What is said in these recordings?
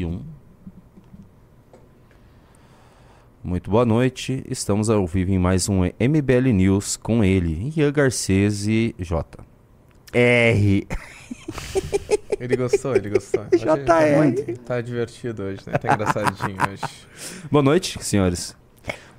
e um. Muito boa noite. Estamos ao vivo em mais um MBL News com ele, Ian Garcês e J. R. Ele gostou, ele gostou. JR. Tá, tá divertido hoje, né? Tá engraçadinho hoje. Boa noite, senhores.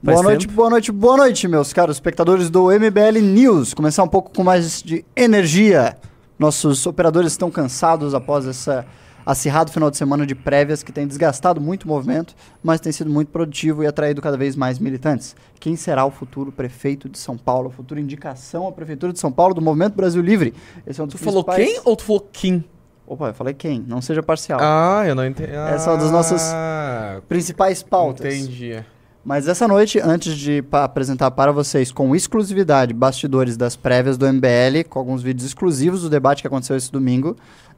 Boa Faz noite, tempo? boa noite, boa noite, meus caros espectadores do MBL News. Começar um pouco com mais de energia. Nossos operadores estão cansados após essa acirrado final de semana de prévias que tem desgastado muito o movimento, mas tem sido muito produtivo e atraído cada vez mais militantes. Quem será o futuro prefeito de São Paulo? A futura indicação à prefeitura de São Paulo do Movimento Brasil Livre. Esse é um dos Tu falou principais- quem ou tu falou Kim? Opa, eu falei quem? Não seja parcial. Ah, eu não entendi. Essa é uma das nossas Ah, Principais pautas. Entendi. Mas essa noite, antes de pa- apresentar para vocês com exclusividade bastidores das prévias do MBL, com alguns vídeos exclusivos do debate que aconteceu esse domingo,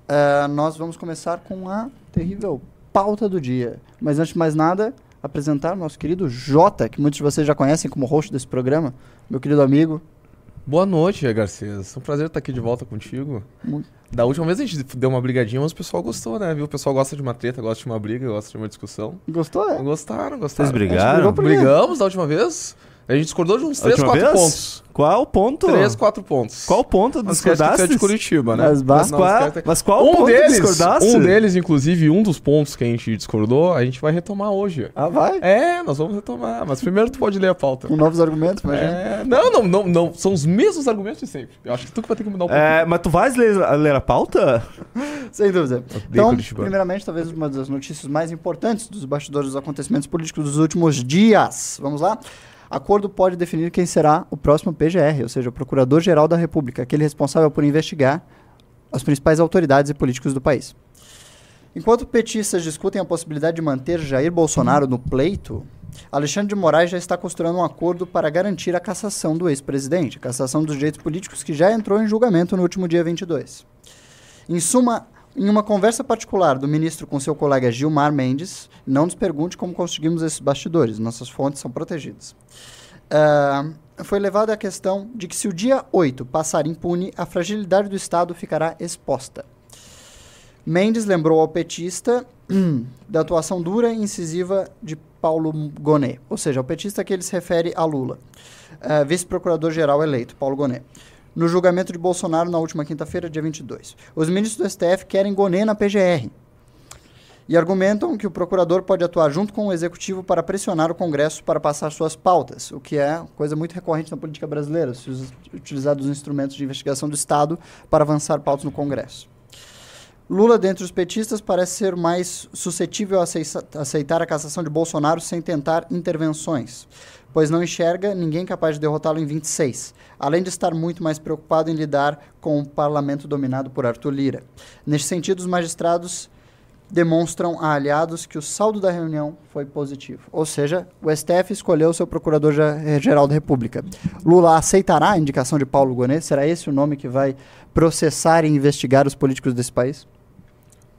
eh, nós vamos começar com a terrível pauta do dia. Mas antes de mais nada, apresentar o nosso querido Jota, que muitos de vocês já conhecem como host desse programa, meu querido amigo. Boa noite, Garcês. É um prazer estar aqui de volta contigo. Muito- Da última vez a gente deu uma brigadinha, mas o pessoal gostou, né? Viu? O pessoal gosta de uma treta, gosta de uma briga, gosta de uma discussão. Gostou, é? Gostaram, gostaram. Vocês brigaram? brigou? Brigamos da última vez? A gente discordou de uns A 3, última 4 vez? pontos. Qual ponto? 3, 4 pontos. Qual ponto Não esquece que é discordaste? de Curitiba, né? Mas. Mas Não qual, esquece- mas qual um ponto deles, discordaste? um deles, inclusive, um dos pontos que a gente discordou, a gente vai retomar hoje. Ah, vai? É, nós vamos retomar. Mas primeiro tu pode ler a pauta. Com novos argumentos, imagina. É, não, não, não, não. São os mesmos argumentos de sempre. Eu acho que tu que vai ter que mudar um pouquinho. É, mas tu vais ler, ler a pauta? Sem dúvida. Então, Curitiba. primeiramente, talvez uma das notícias mais importantes dos bastidores dos acontecimentos políticos dos últimos dias. Vamos lá? Acordo pode definir quem será o próximo PGR, ou seja, o Procurador-Geral da República, aquele responsável por investigar as principais autoridades e políticos do país. Enquanto petistas discutem a possibilidade de manter Jair Bolsonaro no pleito, Alexandre de Moraes já está costurando um acordo para garantir a cassação do ex-presidente, a cassação dos direitos políticos que já entrou em julgamento no último dia 22. Em suma, em uma conversa particular do ministro com seu colega Gilmar Mendes, não nos pergunte como conseguimos esses bastidores, nossas fontes são protegidas. Ah, foi levada a questão de que se o dia 8 passar impune, a fragilidade do Estado ficará exposta. Mendes lembrou ao petista da atuação dura e incisiva de Paulo Gonet, ou seja, ao petista que ele se refere a Lula, ah, vice-procurador-geral eleito, Paulo Gonet, no julgamento de Bolsonaro na última quinta-feira, dia 22. Os ministros do STF querem Gonet na PGR e argumentam que o procurador pode atuar junto com o executivo para pressionar o Congresso para passar suas pautas, o que é coisa muito recorrente na política brasileira, se utilizar os instrumentos de investigação do Estado para avançar pautas no Congresso. Lula, dentre os petistas, parece ser mais suscetível a aceita- aceitar a cassação de Bolsonaro sem tentar intervenções, pois não enxerga ninguém capaz de derrotá-lo em 26, além de estar muito mais preocupado em lidar com o parlamento dominado por Arthur Lira. Neste sentido, os magistrados demonstram a aliados que o saldo da reunião foi positivo. Ou seja, o STF escolheu seu procurador-geral da República. Lula aceitará a indicação de Paulo Gonet? Será esse o nome que vai processar e investigar os políticos desse país?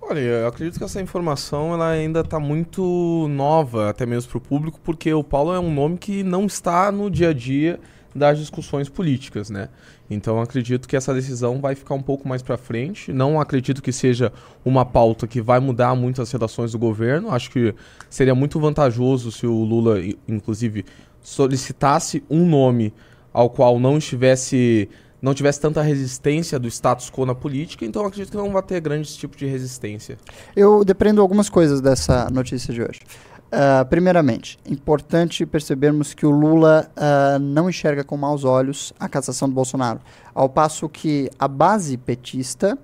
Olha, eu acredito que essa informação ela ainda está muito nova, até mesmo para o público, porque o Paulo é um nome que não está no dia a dia das discussões políticas, né? Então acredito que essa decisão vai ficar um pouco mais para frente. Não acredito que seja uma pauta que vai mudar muito as relações do governo. Acho que seria muito vantajoso se o Lula, inclusive, solicitasse um nome ao qual não estivesse não tivesse tanta resistência do status quo na política, então acredito que não vai ter grandes tipos de resistência. Eu depreendo algumas coisas dessa notícia de hoje. Ah, primeiramente, importante percebermos que o Lula ah, não enxerga com maus olhos a cassação do Bolsonaro, ao passo que a base petista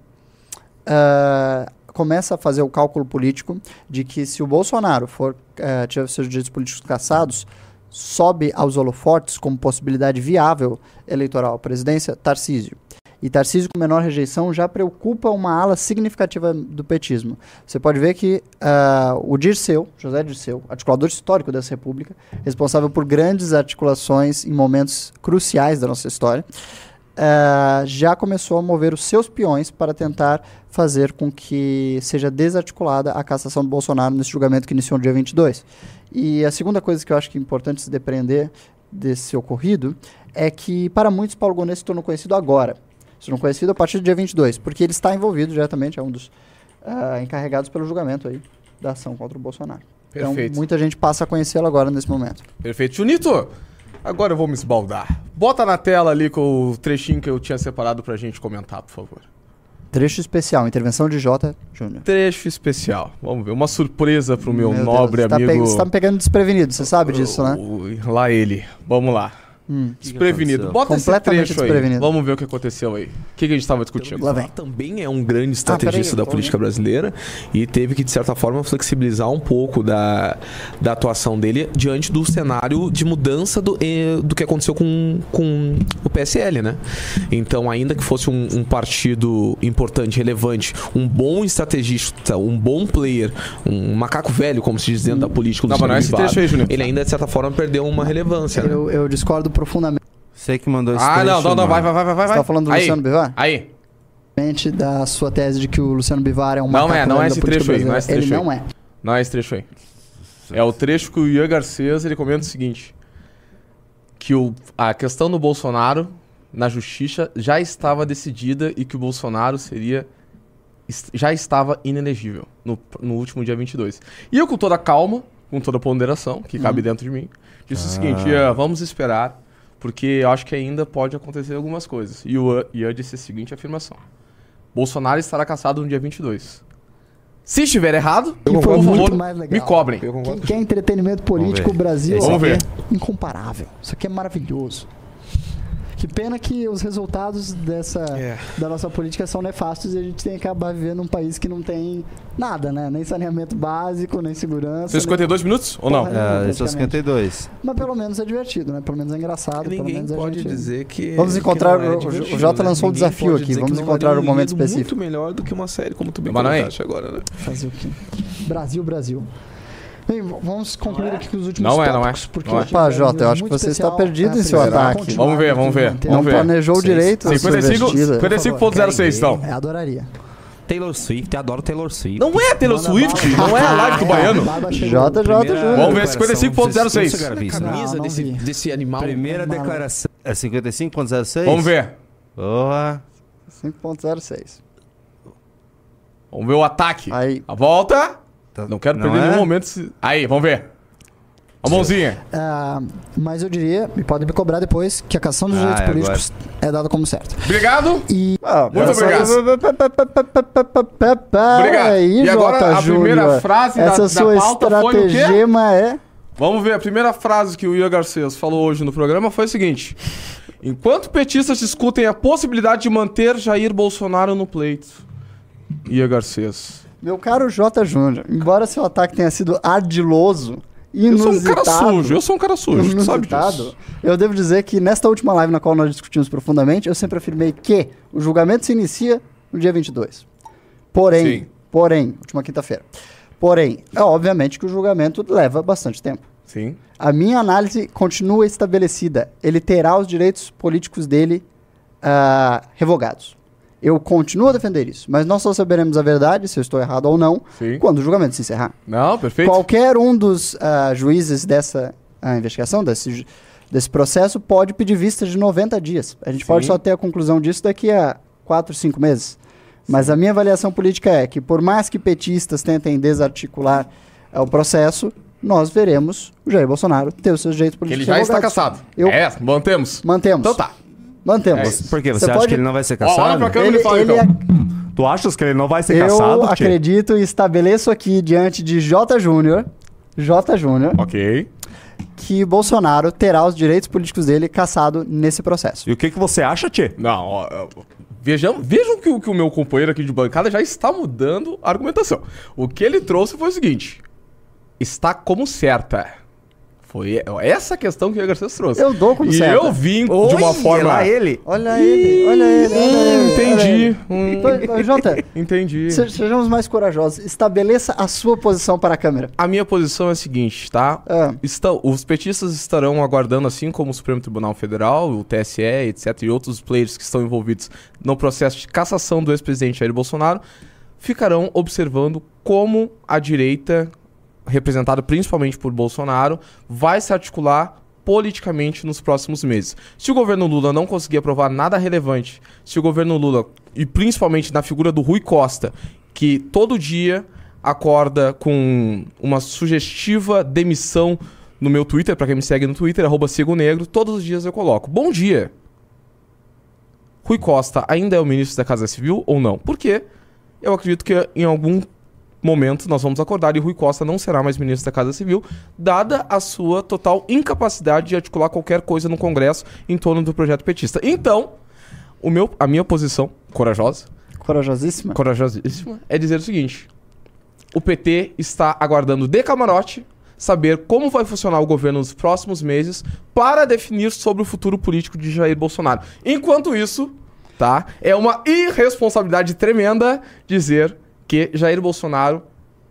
ah, começa a fazer o cálculo político de que se o Bolsonaro for tiver seus direitos políticos cassados, sobe aos holofotes como possibilidade viável eleitoral à presidência Tarcísio. E Tarcísio com menor rejeição já preocupa uma ala significativa do petismo. Você pode ver que ah, o Dirceu, José Dirceu, articulador histórico dessa república, responsável por grandes articulações em momentos cruciais da nossa história, ah, já começou a mover os seus peões para tentar fazer com que seja desarticulada a cassação do Bolsonaro nesse julgamento que iniciou no dia 22. E a segunda coisa que eu acho que é importante se depreender desse ocorrido é que, para muitos, Paulo Gonet se tornou conhecido agora. Se tornou conhecido a partir do dia 22, porque ele está envolvido diretamente, é um dos ah, encarregados pelo julgamento aí. da ação contra o Bolsonaro. Perfeito. Então, muita gente passa a conhecê-lo agora nesse momento. Perfeito. Junito, agora eu vou me esbaldar. Bota na tela ali com o trechinho que eu tinha separado pra gente comentar, por favor. Trecho especial, intervenção de J. Júnior. Trecho especial. Vamos ver. Uma surpresa pro meu, Meu nobre Deus, tá amigo. pe- Você tá me pegando desprevenido, você sabe disso, né? Lá ele. Vamos lá. Hum. Desprevenido. Bota esse Completamente trecho aí. desprevenido. Vamos ver o que aconteceu aí. O que, que a gente tava discutindo? Lá vem. Também é um grande Ah, estrategista peraí, da política brasileira e teve que, de certa forma, flexibilizar um pouco da, da atuação dele diante do cenário de mudança do, do que aconteceu com, com o PSL, né? Então, ainda que fosse um, um partido importante, relevante, um bom estrategista, um bom player, um macaco velho, como se diz dentro da política do Não, não é esse Luciano trecho aí, ele ainda, de certa forma, perdeu uma relevância, né? Eu, eu discordo profundamente Você que mandou esse Ah, trecho, não, não, não. Vai, vai, vai, vai. Você vai. tá falando do aí. Luciano Bivar? Aí. da sua tese de que o Luciano Bivar é um Não é, não é esse trecho aí, não é esse brasileira. Ele trecho aí. não é. Não é esse trecho aí. É o trecho que o Ian Garcês ele comenta o seguinte: que o, a questão do Bolsonaro na justiça já estava decidida e que o Bolsonaro seria já estava inelegível no, no último dia 22. E eu com toda a calma, com toda a ponderação que cabe dentro de mim, disse o seguinte: Ian, vamos esperar, porque eu acho que ainda pode acontecer algumas coisas. E o Ian disse a seguinte afirmação: Bolsonaro estará caçado no dia 22. Se estiver errado, por favor, mais legal. me cobrem. Quem quer entretenimento político, o Brasil é Vamos ver. incomparável. Isso aqui é maravilhoso. Que pena que os resultados dessa, É. da nossa política são nefastos e a gente tem que acabar vivendo num país que não tem nada, né? Nem saneamento básico, nem segurança. Tem 52 minutos ou não? É, esse é o praticamente. 52. Mas pelo menos é divertido, né? Pelo menos é engraçado. Ninguém menos a pode gente... dizer que. Vamos que encontrar- não é o- Jota lançou um Ninguém desafio aqui, vamos que não encontrar um momento específico. muito melhor do que uma série, como tu bem Mas não é? comentaste agora, né? Fazer o quê? Brasil, Brasil. Bem, vamos concluir aqui com os últimos Não é, não é. porque Não é. Opa, é Jota, eu acho que você está especial. perdido É, em seu ataque. Vamos ver, vamos ver, Não ver. planejou Seis. direito a sua 55 investida. 55.06 então. Eu adoraria. Taylor Swift, adoro Taylor Swift. Não é Taylor Manda Swift, não é a live do baiano. Jota, Primeira Júnior. Vamos ver, declaração, 55.06. vocês- vocês chegaram a ver isso, né? Camisa desse, desse animal. Primeira declaração. É 55.06? Vamos ver. Porra. 5.06. Vamos ver o ataque. Aí. A volta. Tá- Não quero não perder é? nenhum momento. se- Aí, vamos ver. A mãozinha. Ah, mas eu diria, e podem me cobrar depois, que a cação dos Ah, direitos é políticos é dada como certo. Obrigado. E. Ah, Muito obrigado. Obrigado. Aí, E agora Jota a primeira frase da- Essa da sua pauta foi o quê? estratagema é. Vamos ver. A primeira frase que o Ian Garcês falou hoje no programa foi o seguinte: Enquanto petistas discutem a possibilidade de manter Jair Bolsonaro no pleito. Ian Garcês. Meu caro J. Júnior, embora seu ataque tenha sido ardiloso, Eu sou um inusitado, cara sujo, eu sou um cara sujo, tu sabe inusitado, disso. eu devo dizer que nesta última live na qual nós discutimos profundamente, eu sempre afirmei que o julgamento se inicia no dia 22. Porém, Sim. porém, última quinta-feira. Porém, é obviamente que o julgamento leva bastante tempo. Sim. A minha análise continua estabelecida. Ele terá os direitos políticos dele ah, revogados. Eu continuo a defender isso, mas nós só saberemos a verdade, se eu estou errado ou não, Sim. quando o julgamento se encerrar. Não, perfeito. Qualquer um dos ah, juízes dessa ah, investigação, desse, desse processo, pode pedir vista de 90 dias. A gente Sim. pode só ter a conclusão disso daqui a 4, 5 meses. Mas a minha avaliação política é que, por mais que petistas tentem desarticular ah, o processo, nós veremos o Jair Bolsonaro ter os seus Que políticos ele já está caçado. Eu- É, mantemos. Mantemos. Então tá. Mantemos. É. Por quê? Você, Você acha pode- que ele não vai ser Ó, olha caçado? pra câmera Ele, e fala ele então. ac- Tu achas que ele não vai ser eu caçado, Tchê? acredito e estabeleço aqui diante de J. Júnior, J. Júnior, Ok. que Bolsonaro terá os direitos políticos dele caçado nesse processo. E o que, que você acha, Tchê? Não, ó, ó, vejam, vejam que, o- que o meu companheiro aqui de bancada já está mudando a argumentação. O que ele trouxe foi o seguinte: está como certa. Foi essa questão que o Garcês trouxe. Eu dou como e certa. eu vim de uma forma. Olha ele, olha ele, olha ele. Hum, entendi. Hum, Então, então, Jota, entendi. se- sejamos mais corajosos. Estabeleça a sua posição para a câmera. A minha posição é a seguinte, tá? Ah. Estão, os petistas estarão aguardando, assim como o Supremo Tribunal Federal, o TSE, etc., e outros players que estão envolvidos no processo de cassação do ex-presidente Jair Bolsonaro, ficarão observando como a direita, representada principalmente por Bolsonaro, vai se articular politicamente nos próximos meses. Se o governo Lula não conseguir aprovar nada relevante, se o governo Lula, e principalmente na figura do Rui Costa, que todo dia acorda com uma sugestiva demissão no meu Twitter, pra quem me segue no Twitter, arroba Negro, todos os dias eu coloco. Bom dia! Rui Costa ainda é o ministro da Casa Civil ou não? Porque eu acredito que em algum momento nós vamos acordar e Rui Costa não será mais ministro da Casa Civil, dada a sua total incapacidade de articular qualquer coisa no Congresso em torno do projeto petista. Então, o meu, a minha posição, corajosa, Corajosíssima. corajosíssima, é dizer o seguinte: o PT está aguardando de camarote saber como vai funcionar o governo nos próximos meses para definir sobre o futuro político de Jair Bolsonaro. Enquanto isso, tá? É uma irresponsabilidade tremenda dizer que Jair Bolsonaro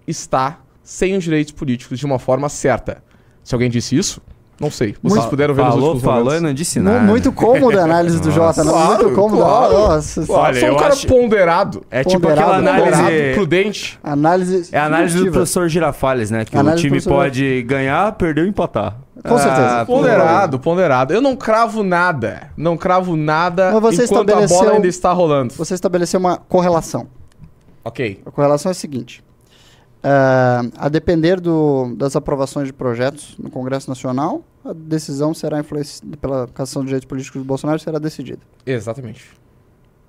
está sem os direitos políticos de uma forma certa. Se alguém disse isso, não sei. Vocês Muito- puderam ver nos Falou, últimos falou e momentos. não disse nada. Muito cômoda a análise do. Jota, não? Claro, muito cômoda. claro. Nossa, Olha, Eu sou um eu cara acho- ponderado. É tipo Ponderado, aquela Ponderado, análise. prudente. análise. É a análise do professor Girafales, né? Que Análise o time professor- pode ganhar, perder ou empatar. Com certeza. Ah, ponderado, ponderado. Eu não cravo nada. Não cravo nada Mas você enquanto a bola ainda está rolando. Você estabeleceu uma correlação. Ok. A correlação é a seguinte. ah, a depender do- das aprovações de projetos no Congresso Nacional, a decisão será influenciada pela cassação de direitos políticos do Bolsonaro será decidida. Exatamente.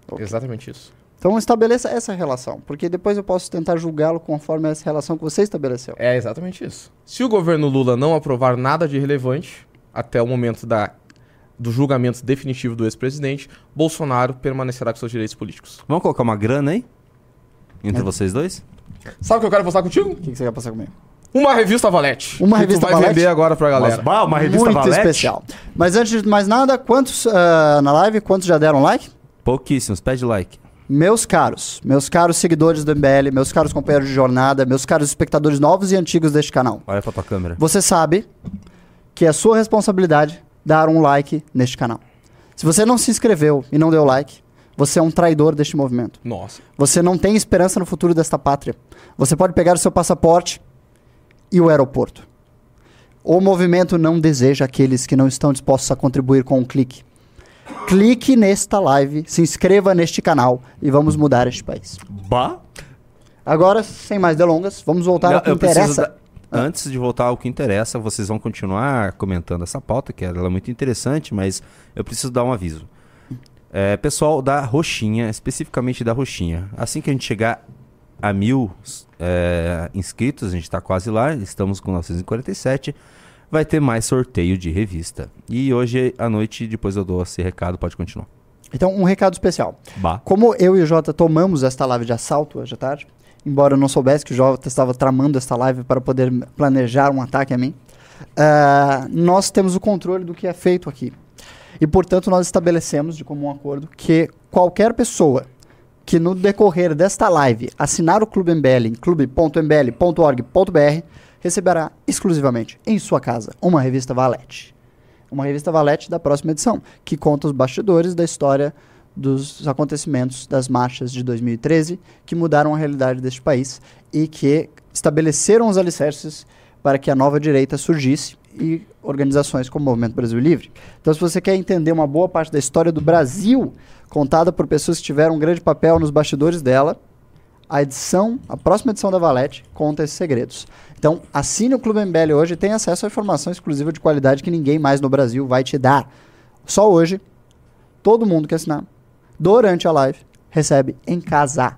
Ok. Exatamente isso. Então estabeleça essa relação, porque depois eu posso tentar julgá-lo conforme essa relação que você estabeleceu. É exatamente isso. Se o governo Lula não aprovar nada de relevante até o momento da, do julgamento definitivo do ex-presidente, Bolsonaro permanecerá com seus direitos políticos. Vamos colocar uma grana aí? Entre É. vocês dois? Sabe o que eu quero postar contigo? O que que você quer passar comigo? Uma revista Valete. Uma que revista tu vai Valete? vender agora pra galera. Mas, bah, uma revista Muito Valete? especial. Mas antes de mais nada, quantos ah, na live, quantos já deram like? Pouquíssimos, pede like. Meus caros, meus caros seguidores do MBL, meus caros companheiros de jornada, meus caros espectadores novos e antigos deste canal. Olha pra tua câmera. Você sabe que é sua responsabilidade dar um like neste canal. Se você não se inscreveu e não deu like, você é um traidor deste movimento. Nossa. Você não tem esperança no futuro desta pátria. Você pode pegar o seu passaporte e o aeroporto. O movimento não deseja aqueles que não estão dispostos a contribuir com um clique. Clique nesta live, se inscreva neste canal e vamos mudar este país. Bah? Agora, sem mais delongas, vamos voltar ao que interessa. da- Antes de voltar ao que interessa, vocês vão continuar comentando essa pauta, que ela é muito interessante, mas eu preciso dar um aviso. É, pessoal da Roxinha, especificamente da Roxinha, assim que a gente chegar a mil é, inscritos, a gente está quase lá, estamos com 947, vai ter mais sorteio de revista. E hoje à noite, depois eu dou esse recado, pode continuar. Então, um recado especial. Bah. Como eu e o Jota tomamos esta live de assalto hoje à tarde, embora eu não soubesse que o Jota estava tramando esta live para poder planejar um ataque a mim, ah, nós temos o controle do que é feito aqui. E, portanto, nós estabelecemos de comum acordo que qualquer pessoa que no decorrer desta live assinar o Clube MBL em clube.mbl.org.br receberá exclusivamente em sua casa uma revista Valete. Uma revista Valete da próxima edição, que conta os bastidores da história dos acontecimentos das marchas de 2013 que mudaram a realidade deste país e que estabeleceram os alicerces para que a nova direita surgisse e organizações como o Movimento Brasil Livre. Então, se você quer entender uma boa parte da história do Brasil, contada por pessoas que tiveram um grande papel nos bastidores dela, a edição, a próxima edição da Valete conta esses segredos. Então, assine o Clube MBL hoje e tenha acesso a informação exclusiva de qualidade que ninguém mais no Brasil vai te dar. Só hoje, todo mundo que assinar, durante a live, recebe em casa.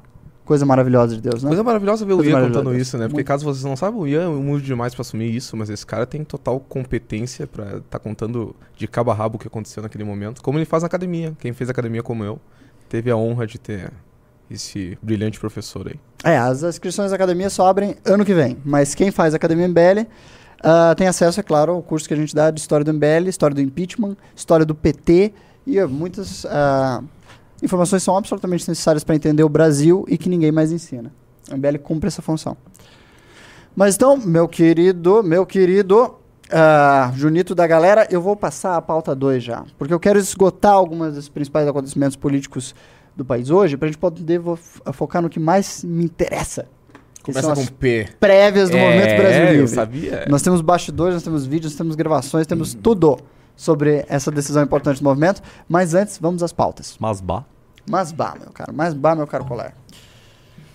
Coisa maravilhosa de Deus, né? Coisa maravilhosa ver o Ian contando isso, né? Porque Muito. caso vocês não saibam, o Ian é humilde demais pra assumir isso, mas esse cara tem total competência pra tá contando de cabo a rabo o que aconteceu naquele momento. Como ele faz na academia. Quem fez academia como eu, teve a honra de ter esse brilhante professor aí. É, as inscrições da academia só abrem ano que vem. Mas quem faz Academia MBL ah, tem acesso, é claro, ao curso que a gente dá de História do MBL, História do Impeachment, História do PT e ah, muitas ah, informações são absolutamente necessárias para entender o Brasil e que ninguém mais ensina. A MBL cumpre essa função. Mas então, meu querido, meu querido ah, Junito da galera, eu vou passar a pauta 2 já, porque eu quero esgotar algumas dos principais acontecimentos políticos do país hoje, para a gente poder vo- focar no que mais me interessa. Começa com P. prévias do Movimento Brasil É, eu Livre. sabia. Nós temos bastidores, nós temos vídeos, nós temos gravações, temos tudo sobre essa decisão importante do movimento. Mas antes, vamos às pautas. Mas bah. Mas bah, meu caro, mas bah, meu caro colar.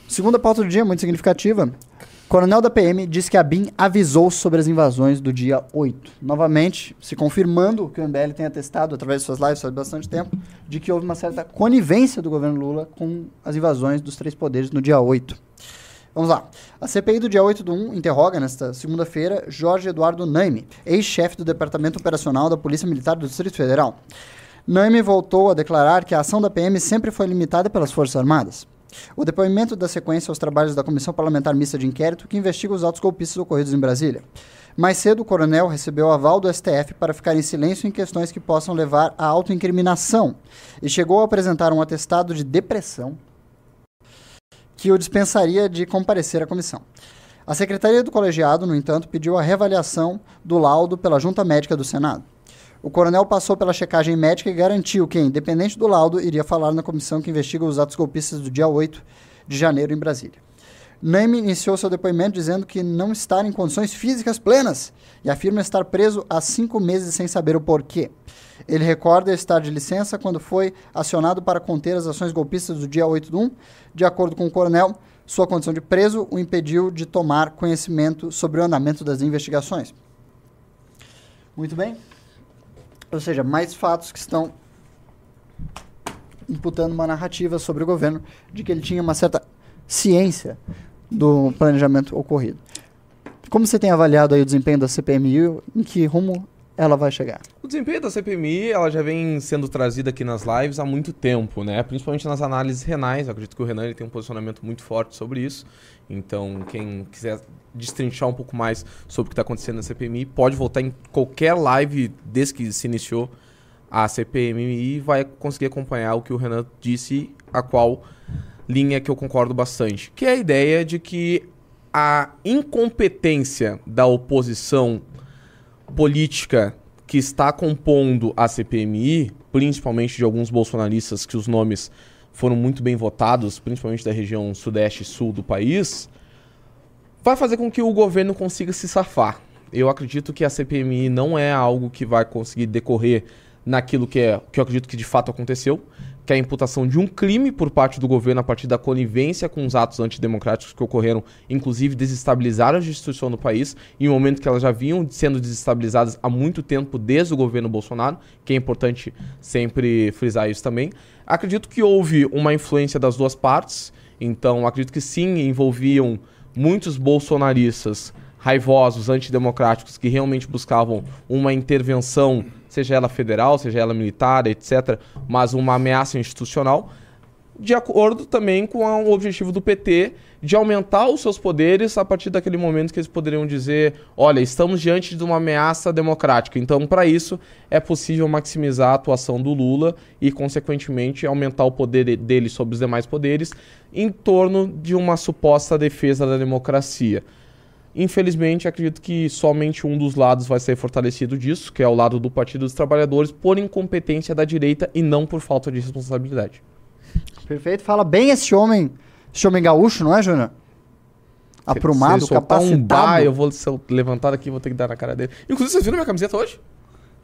Segunda pauta do dia, muito significativa. Coronel da PM diz que a BIM avisou sobre as invasões do dia 8. Novamente, se confirmando o que o MBL tem atestado através de suas lives faz bastante tempo, de que houve uma certa conivência do governo Lula com as invasões dos três poderes no dia 8. Vamos lá. A CPI do dia 8 do 1 interroga nesta segunda-feira Jorge Eduardo Naime, ex-chefe do Departamento Operacional da Polícia Militar do Distrito Federal. Naime voltou a declarar que a ação da PM sempre foi limitada pelas Forças Armadas. O depoimento dá sequência aos trabalhos da Comissão Parlamentar Mista de Inquérito que investiga os atos golpistas ocorridos em Brasília. Mais cedo, o coronel recebeu aval do STF para ficar em silêncio em questões que possam levar à autoincriminação e chegou a apresentar um atestado de depressão que o dispensaria de comparecer à comissão. A Secretaria do Colegiado, no entanto, pediu a reavaliação do laudo pela Junta Médica do Senado. O coronel passou pela checagem médica e garantiu que, independente do laudo, iria falar na comissão que investiga os atos golpistas do dia 8 de janeiro em Brasília. Naime iniciou seu depoimento dizendo que não está em condições físicas plenas e afirma estar preso há cinco meses sem saber o porquê. Ele recorda estar de licença quando foi acionado para conter as ações golpistas do dia 8 de 1. De acordo com o coronel, sua condição de preso o impediu de tomar conhecimento sobre o andamento das investigações. Muito bem. Ou seja, mais fatos que estão imputando uma narrativa sobre o governo de que ele tinha uma certa ciência do planejamento ocorrido. Como você tem avaliado aí o desempenho da CPMI? Em que rumo ela vai chegar? O desempenho da CPMI, ela já vem sendo trazida aqui nas lives há muito tempo, né? Principalmente nas análises renais. Eu acredito que o Renan ele tem um posicionamento muito forte sobre isso. Então, quem quiser destrinchar um pouco mais sobre o que está acontecendo na CPMI, pode voltar em qualquer live desde que se iniciou a CPMI e vai conseguir acompanhar o que o Renan disse, a qual linha que eu concordo bastante, que é a ideia de que a incompetência da oposição política que está compondo a CPMI, principalmente de alguns bolsonaristas que os nomes foram muito bem votados, principalmente da região sudeste e sul do país, vai fazer com que o governo consiga se safar. Eu acredito que a CPMI não é algo que vai conseguir decorrer naquilo que é que eu acredito que de fato aconteceu, que é a imputação de um crime por parte do governo a partir da conivência com os atos antidemocráticos que ocorreram, inclusive desestabilizar a instituição do país, em um momento que elas já vinham sendo desestabilizadas há muito tempo desde o governo Bolsonaro, que é importante sempre frisar isso também. Acredito que houve uma influência das duas partes, então acredito que sim, envolviam muitos bolsonaristas raivosos, antidemocráticos, que realmente buscavam uma intervenção, seja ela federal, seja ela militar, etc., mas uma ameaça institucional, de acordo também com o objetivo do PT de aumentar os seus poderes a partir daquele momento que eles poderiam dizer: olha, estamos diante de uma ameaça democrática. Então, para isso, é possível maximizar a atuação do Lula e, consequentemente, aumentar o poder de- dele sobre os demais poderes em torno de uma suposta defesa da democracia. Infelizmente, acredito que somente um dos lados vai ser fortalecido disso, que é o lado do Partido dos Trabalhadores, por incompetência da direita e não por falta de responsabilidade. Perfeito. Fala bem esse homem, esse homem gaúcho, não é, Júnior? Aprumado, Se capacitado. um bar, eu vou se levantar aqui e vou ter que dar na cara dele. Inclusive, vocês viram minha camiseta hoje?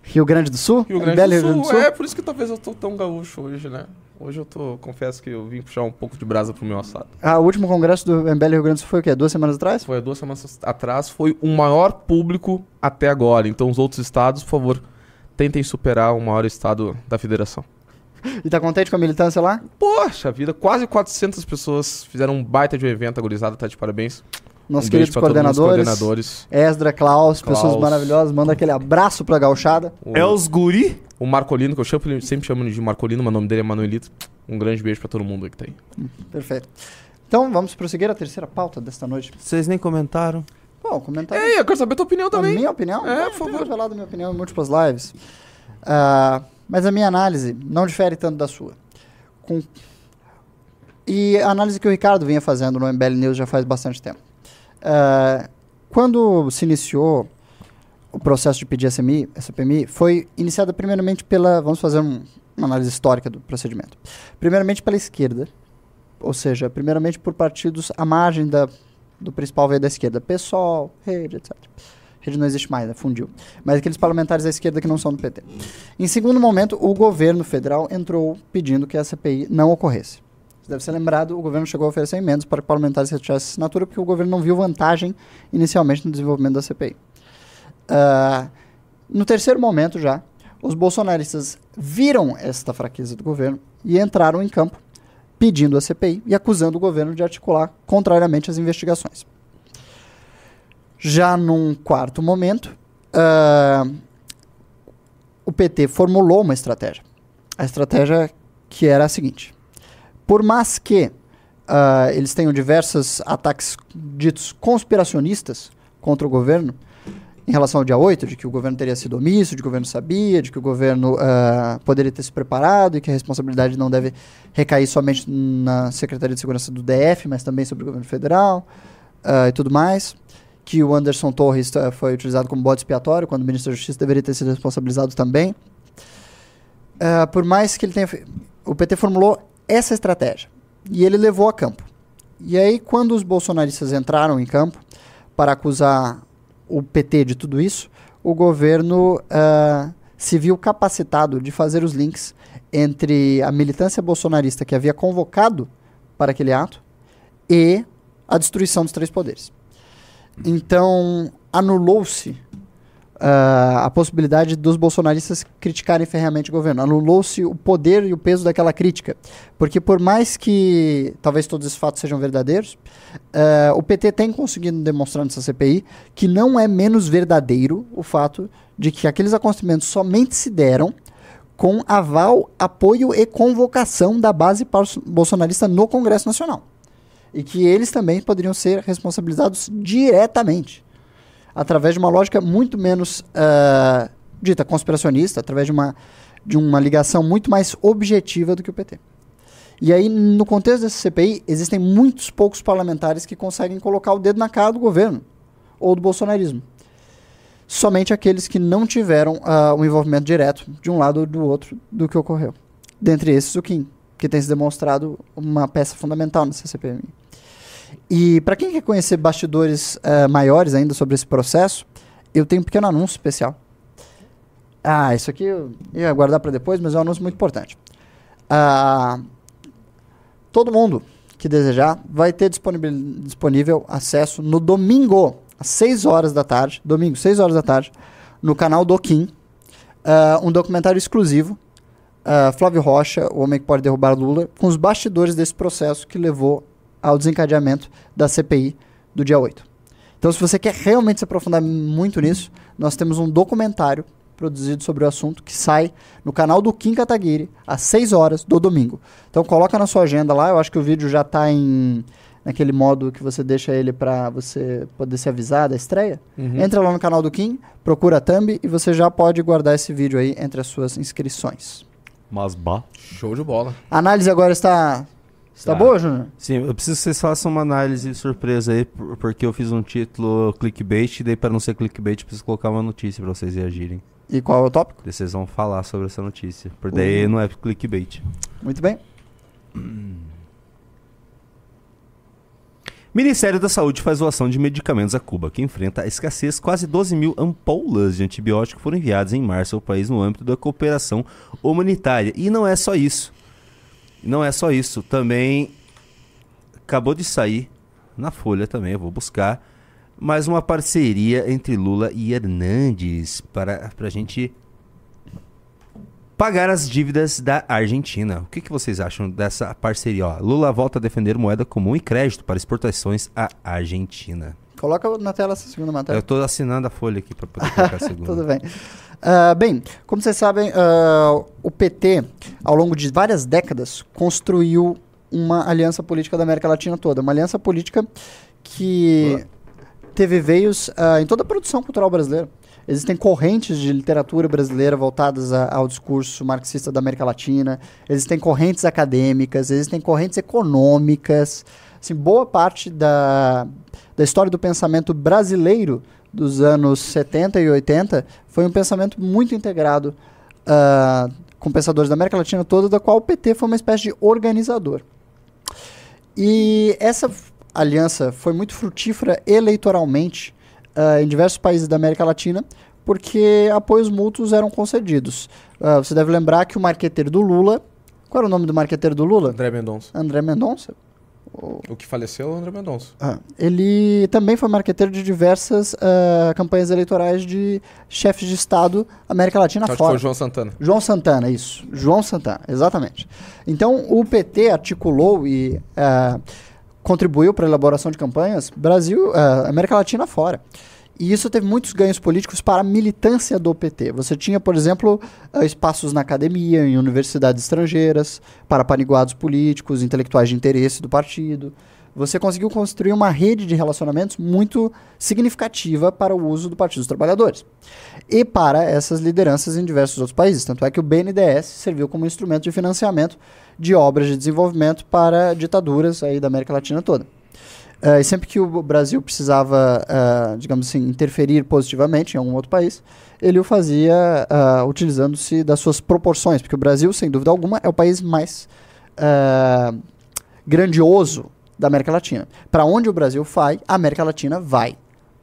Rio Grande do Sul? Rio Grande, MBL do Rio Grande do Sul. Sul? É, por isso que talvez eu tô tão gaúcho hoje, né? Hoje eu tô, confesso que eu vim puxar um pouco de brasa pro meu assado. Ah, o último congresso do MBL Rio Grande do Sul foi o quê? Duas semanas atrás? Foi duas semanas atrás, foi o maior público até agora. Então, os outros estados, por favor, tentem superar o maior estado da federação. E tá contente com a militância lá? Poxa vida, quase 400 pessoas fizeram um baita de um evento, a gurizada tá de parabéns. Nossos um queridos coordenadores. coordenadores. Esdra, Klaus, pessoas Klaus. maravilhosas. Manda aquele abraço pra gauchada. O, É os guri? o Marcolino, que eu chamo, sempre chamo ele de Marcolino, mas o nome dele é Manuelito. Um grande beijo pra todo mundo que tá aí. Perfeito. Então, vamos prosseguir a terceira pauta desta noite. Vocês nem comentaram. Bom, comentário. Ei, eu quero saber a tua opinião A também. minha opinião? É, Eu por favor. revelado a minha opinião em múltiplas lives. Ah, mas a minha análise não difere tanto da sua. Com- E a análise que o Ricardo vinha fazendo no MBL News já faz bastante tempo. Ah, quando se iniciou o processo de pedir SMI, SPMI, foi iniciada primeiramente pela. Vamos fazer um- uma análise histórica do procedimento. Primeiramente pela esquerda, ou seja, primeiramente por partidos à margem da, do principal veio da esquerda, PSOL, Rede, etc. Rede não existe mais, né? fundiu. Mas aqueles parlamentares da esquerda que não são do PT. Em segundo momento, o governo federal entrou pedindo que a CPI não ocorresse. Deve ser lembrado, o governo chegou a oferecer emendas para que parlamentares retirassem assinatura porque o governo não viu vantagem inicialmente no desenvolvimento da CPI. Ah, no terceiro momento já, os bolsonaristas viram esta fraqueza do governo e entraram em campo pedindo a CPI e acusando o governo de articular contrariamente às investigações. Já num quarto momento, ah, o PT formulou uma estratégia. A estratégia que era a seguinte: por mais que ah, eles tenham diversos ataques ditos conspiracionistas contra o governo, em relação ao dia 8, de que o governo teria sido omisso, de que o governo sabia, de que o governo ah, poderia ter se preparado e que a responsabilidade não deve recair somente na Secretaria de Segurança do DF, mas também sobre o governo federal ah, e tudo mais. Que o Anderson Torres ah, foi utilizado como bode expiatório, quando o ministro da Justiça deveria ter sido responsabilizado também. Por mais que ele tenha. O PT formulou essa estratégia e ele levou a campo. E aí, quando os bolsonaristas entraram em campo para acusar o PT de tudo isso, o governo ah, se viu capacitado de fazer os links entre a militância bolsonarista que havia convocado para aquele ato e a destruição dos três poderes. Então, anulou-se ah, a possibilidade dos bolsonaristas criticarem ferreamente o governo. Anulou-se o poder e o peso daquela crítica. Porque, por mais que talvez todos esses fatos sejam verdadeiros, ah, o PT tem conseguido demonstrar nessa CPI que não é menos verdadeiro o fato de que aqueles acontecimentos somente se deram com aval, apoio e convocação da base bolsonarista no Congresso Nacional. E que eles também poderiam ser responsabilizados diretamente através de uma lógica muito menos ah, dita conspiracionista, através de uma, de uma ligação muito mais objetiva do que o PT. E aí, no contexto dessa CPI, existem muitos poucos parlamentares que conseguem colocar o dedo na cara do governo ou do bolsonarismo. Somente aqueles que não tiveram ah, um envolvimento direto de um lado ou do outro do que ocorreu. Dentre esses, o Kim, que tem se demonstrado uma peça fundamental nessa CPMI. E para quem quer conhecer bastidores eh, maiores ainda sobre esse processo, eu tenho um pequeno anúncio especial. Ah, isso aqui eu ia guardar para depois, mas é um anúncio muito importante. Ah, todo mundo que desejar vai ter disponível, acesso no domingo, às 6 horas da tarde, domingo, 6 horas da tarde, no canal do Kim, ah, um documentário exclusivo, ah, Flávio Rocha, o homem que pode derrubar Lula, com os bastidores desse processo que levou ao desencadeamento da CPI do dia 8. Então, se você quer realmente se aprofundar muito nisso, nós temos um documentário produzido sobre o assunto que sai no canal do Kim Kataguiri às 6 horas do domingo. Então, coloca na sua agenda lá. Eu acho que o vídeo já está em naquele modo que você deixa ele para você poder se avisar da estreia. Entra lá no canal do Kim, procura a thumb e você já pode guardar esse vídeo aí entre as suas inscrições. Mas bah. Show de bola. A análise agora está está Tá. boa, Júnior? Sim, eu preciso que vocês façam uma análise surpresa aí, por- porque eu fiz um título clickbait, e daí para não ser clickbait, eu preciso colocar uma notícia para vocês reagirem. E qual é o tópico? Vocês vão falar sobre essa notícia. Por daí não é clickbait. Muito bem. Ministério da Saúde faz doação de medicamentos a Cuba, que enfrenta a escassez. Quase 12 mil ampolas de antibiótico foram enviadas em março ao país no âmbito da cooperação humanitária. E não é só isso. Não é só isso. Também acabou de sair na Folha também, eu vou buscar, mais uma parceria entre Lula e Hernandes para a gente pagar as dívidas da Argentina. O que, que vocês acham dessa parceria? Ó, Lula volta a defender moeda comum e crédito para exportações à Argentina. Coloca na tela essa segunda matéria. Eu estou assinando a folha aqui para poder colocar a segunda. Tudo bem. Ah, bem, como vocês sabem, ah, o PT, ao longo de várias décadas, construiu uma aliança política da América Latina toda. Uma aliança política que teve veios ah, em toda a produção cultural brasileira. Existem correntes de literatura brasileira voltadas a- ao discurso marxista da América Latina, existem correntes acadêmicas, existem correntes econômicas. Assim, boa parte da, da história do pensamento brasileiro dos anos 70 e 80 foi um pensamento muito integrado ah, com pensadores da América Latina toda, da qual o PT foi uma espécie de organizador. E essa aliança foi muito frutífera eleitoralmente ah, em diversos países da América Latina, porque apoios mútuos eram concedidos. Ah, você deve lembrar que o marqueteiro do Lula Qual era o nome do marqueteiro do Lula? André Mendonça. André Mendonça. O que faleceu é o André Mendonça. Ah, ele também foi marqueteiro de diversas ah, campanhas eleitorais de chefes de Estado América Latina Acho que fora. foi João Santana. João Santana, isso. João Santana, exatamente. Então, o PT articulou e ah, contribuiu para a elaboração de campanhas Brasil, ah, América Latina fora. E isso teve muitos ganhos políticos para a militância do PT. Você tinha, por exemplo, ah, espaços na academia, em universidades estrangeiras, para paniguados políticos, intelectuais de interesse do partido. Você conseguiu construir uma rede de relacionamentos muito significativa para o uso do Partido dos Trabalhadores e para essas lideranças em diversos outros países. Tanto é que o BNDES serviu como instrumento de financiamento de obras de desenvolvimento para ditaduras aí da América Latina toda. Eh, e sempre que o Brasil precisava, eh, digamos assim, interferir positivamente em algum outro país, ele o fazia ah, utilizando-se das suas proporções, porque o Brasil, sem dúvida alguma, é o país mais grandioso da América Latina. Para onde o Brasil vai, a América Latina vai.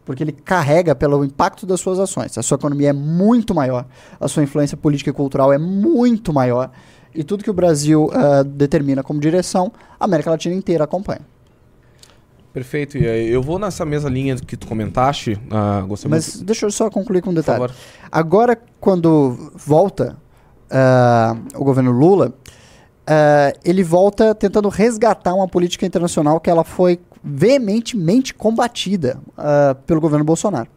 Porque ele carrega pelo impacto das suas ações. A sua economia é muito maior, a sua influência política e cultural é muito maior. E tudo que o Brasil determina como direção, a América Latina inteira acompanha. Perfeito. E aí, eu vou nessa mesma linha que tu comentaste. Ah, gostei Mas muito. deixa eu só concluir com um detalhe. Agora, quando volta ah, o governo Lula, ah, ele volta tentando resgatar uma política internacional que ela foi veementemente combatida pelo governo Bolsonaro.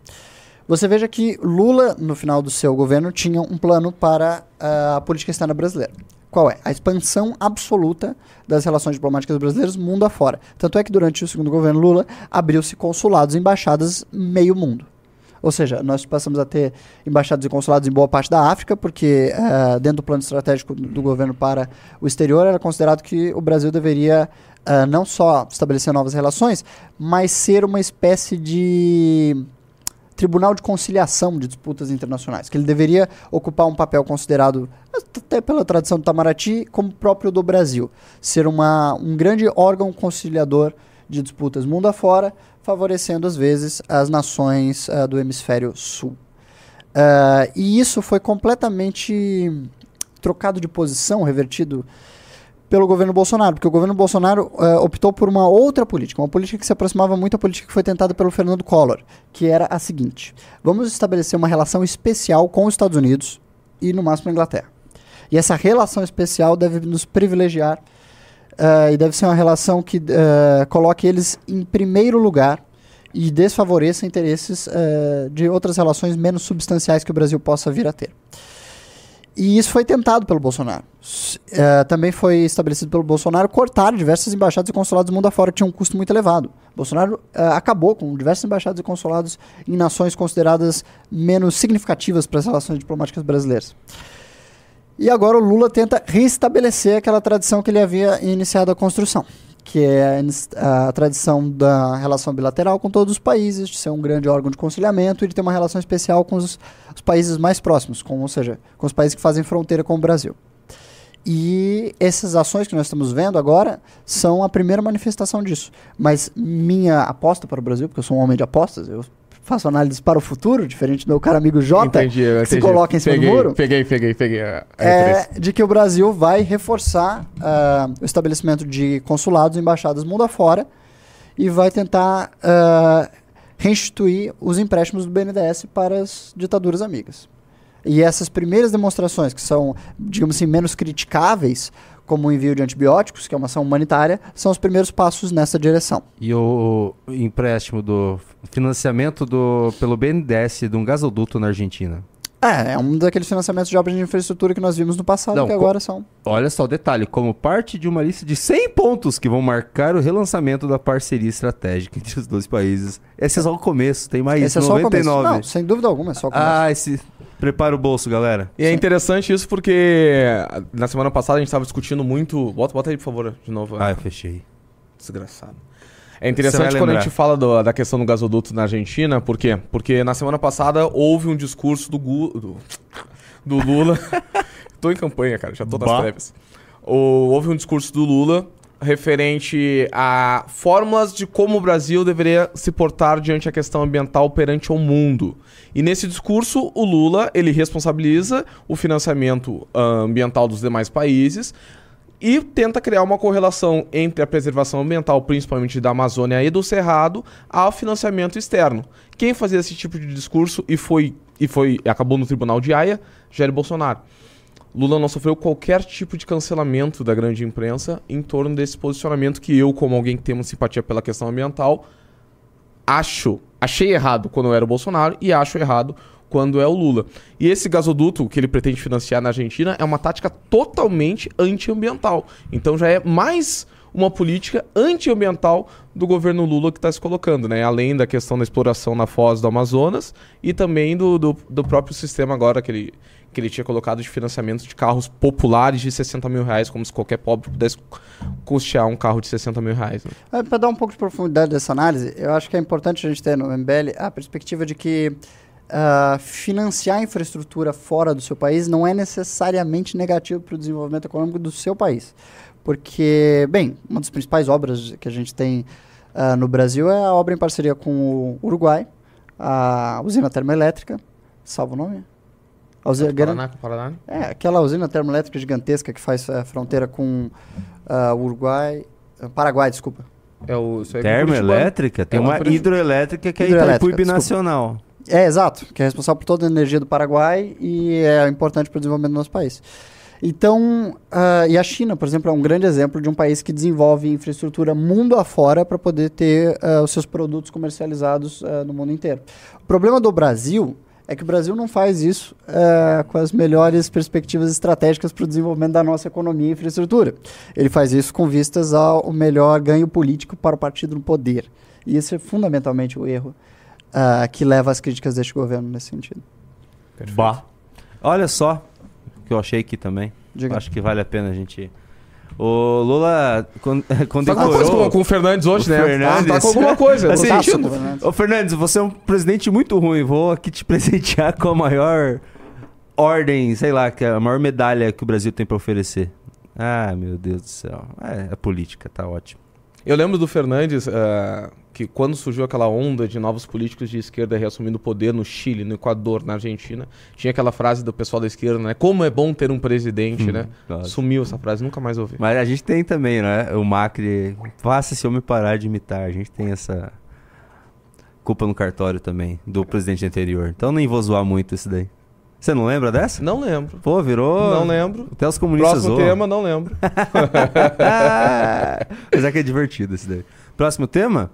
Você veja que Lula, no final do seu governo, tinha um plano para a política externa brasileira. Qual é? A expansão absoluta das relações diplomáticas brasileiras mundo afora. Tanto é que durante o segundo governo Lula abriu-se consulados e embaixadas meio mundo. Ou seja, nós passamos a ter embaixadas e consulados em boa parte da África, porque eh, dentro do plano estratégico do governo para o exterior era considerado que o Brasil deveria eh, não só estabelecer novas relações, mas ser uma espécie de tribunal de conciliação de disputas internacionais, que ele deveria ocupar um papel considerado, até pela tradição do Itamaraty, como próprio do Brasil, ser uma, um grande órgão conciliador de disputas mundo afora, favorecendo às vezes as nações ah, do hemisfério sul. Ah, e isso foi completamente trocado de posição, revertido pelo governo Bolsonaro, porque o governo Bolsonaro ah, optou por uma outra política, uma política que se aproximava muito à política que foi tentada pelo Fernando Collor, que era a seguinte: vamos estabelecer uma relação especial com os Estados Unidos e, no máximo, a Inglaterra. E essa relação especial deve nos privilegiar ah, e deve ser uma relação que ah, coloque eles em primeiro lugar e desfavoreça interesses de outras relações menos substanciais que o Brasil possa vir a ter. E isso foi tentado pelo Bolsonaro. Eh, também foi estabelecido pelo Bolsonaro cortar diversas embaixadas e consulados do mundo afora que tinham um custo muito elevado. Bolsonaro eh, acabou com diversas embaixadas e consulados em nações consideradas menos significativas para as relações diplomáticas brasileiras. E agora o Lula tenta restabelecer aquela tradição que ele havia iniciado a construção, que é a tradição da relação bilateral com todos os países, de ser um grande órgão de conciliamento e de ter uma relação especial com os, os países mais próximos, com, ou seja, com os países que fazem fronteira com o Brasil. E essas ações que nós estamos vendo agora são a primeira manifestação disso. Mas minha aposta para o Brasil, porque eu sou um homem de apostas, eu faço análise para o futuro, diferente do meu caro amigo Jota, Entendi, que se entendi. coloca em cima peguei, do muro Peguei, peguei, peguei. a- a é de que o Brasil vai reforçar ah, o estabelecimento de consulados e embaixadas mundo afora e vai tentar ah, reinstituir os empréstimos do BNDES para as ditaduras amigas. E essas primeiras demonstrações, que são, digamos assim, menos criticáveis, como o envio de antibióticos, que é uma ação humanitária, são os primeiros passos nessa direção. E o empréstimo do financiamento do pelo BNDES de um gasoduto na Argentina. É, é um daqueles financiamentos de obras de infraestrutura que nós vimos no passado, Não, que agora são. Olha só o detalhe, como parte de uma lista de 100 pontos que vão marcar o relançamento da parceria estratégica entre os dois países. Esse é só o começo, tem mais Esse é só o começo. 99. Não, sem dúvida alguma, é só o começo. ah, esse prepara o bolso, galera. E é interessante isso porque na semana passada a gente estava discutindo muito. Bota, bota aí, por favor, de novo. Ah, eu fechei. Desgraçado. É interessante quando a gente fala do- da questão do gasoduto na Argentina, por quê? Porque na semana passada houve um discurso do, Gu- do, do Lula. tô em campanha, cara, já tô nas Bah. prévias. O- houve um discurso do Lula referente a fórmulas de como o Brasil deveria se portar diante a questão ambiental perante o mundo. E nesse discurso, o Lula, ele responsabiliza o financiamento ah, ambiental dos demais países e tenta criar uma correlação entre a preservação ambiental, principalmente da Amazônia e do Cerrado, ao financiamento externo. Quem fazia esse tipo de discurso e foi e foi acabou no Tribunal de Haia, Jair Bolsonaro. Lula não sofreu qualquer tipo de cancelamento da grande imprensa em torno desse posicionamento que eu, como alguém que tem uma simpatia pela questão ambiental, acho, achei errado quando eu era o Bolsonaro e acho errado quando é o Lula. E esse gasoduto que ele pretende financiar na Argentina é uma tática totalmente antiambiental. Então já é mais uma política antiambiental do governo Lula que está se colocando, né? Além da questão da exploração na foz do Amazonas e também do, do, do próprio sistema agora que ele, que ele tinha colocado de financiamento de carros populares de 60 mil reais, como se qualquer pobre pudesse custear um carro de 60 mil reais. Né? Para dar um pouco de profundidade dessa análise, eu acho que é importante a gente ter no MBL a perspectiva de que uh, financiar a infraestrutura fora do seu país não é necessariamente negativo para o desenvolvimento econômico do seu país. Porque, bem, uma das principais obras que a gente tem uh, no Brasil é a obra em parceria com o Uruguai, a usina termoelétrica, salvo o nome? A usina, Paraná com Paraná? É, aquela usina termoelétrica gigantesca que faz a fronteira com uh, o Uruguai, uh, Paraguai, desculpa. É o, é Termoelétrica? Tem É uma uma hidroelétrica que é Itaipu desculpa. É, exato, que é responsável por toda a energia do Paraguai e é importante para o desenvolvimento do nosso país. Então, ah, e a China, por exemplo, é um grande exemplo de um país que desenvolve infraestrutura mundo afora para poder ter ah, os seus produtos comercializados ah, no mundo inteiro. O problema do Brasil é que o Brasil não faz isso ah, com as melhores perspectivas estratégicas para o desenvolvimento da nossa economia e infraestrutura. Ele faz isso com vistas ao melhor ganho político para o partido no poder. E esse é fundamentalmente o erro ah, que leva às críticas deste governo nesse sentido. Bah. Olha só o que eu achei aqui também. Diga. Acho que vale a pena a gente. O Lula con- Tá com, condecorou. com o Fernandes hoje, O né? Fernandes. Tá, tá com alguma coisa. Assim, sentindo. Fernandes. Ô Fernandes, você é um presidente muito ruim. Vou aqui te presentear com a maior ordem, sei lá, que é a maior medalha que o Brasil tem pra oferecer. Ah, meu Deus do céu. É, é política, tá ótimo. Eu lembro do Fernandes eh, que quando surgiu aquela onda de novos políticos de esquerda reassumindo o poder no Chile, no Equador, na Argentina, tinha aquela frase do pessoal da esquerda, né? Como é bom ter um presidente, Hum, né? claro. Sumiu essa frase, nunca mais ouvi. Mas a gente tem também, né? O Macri. Faça esse homem parar de imitar. A gente tem essa culpa no cartório também, do presidente anterior. Então nem vou zoar muito isso daí. Você não lembra dessa? Não lembro. Pô, virou. Não lembro. Até os comunistas Próximo zoam. tema, não lembro. Mas é que é divertido esse daí. Próximo tema?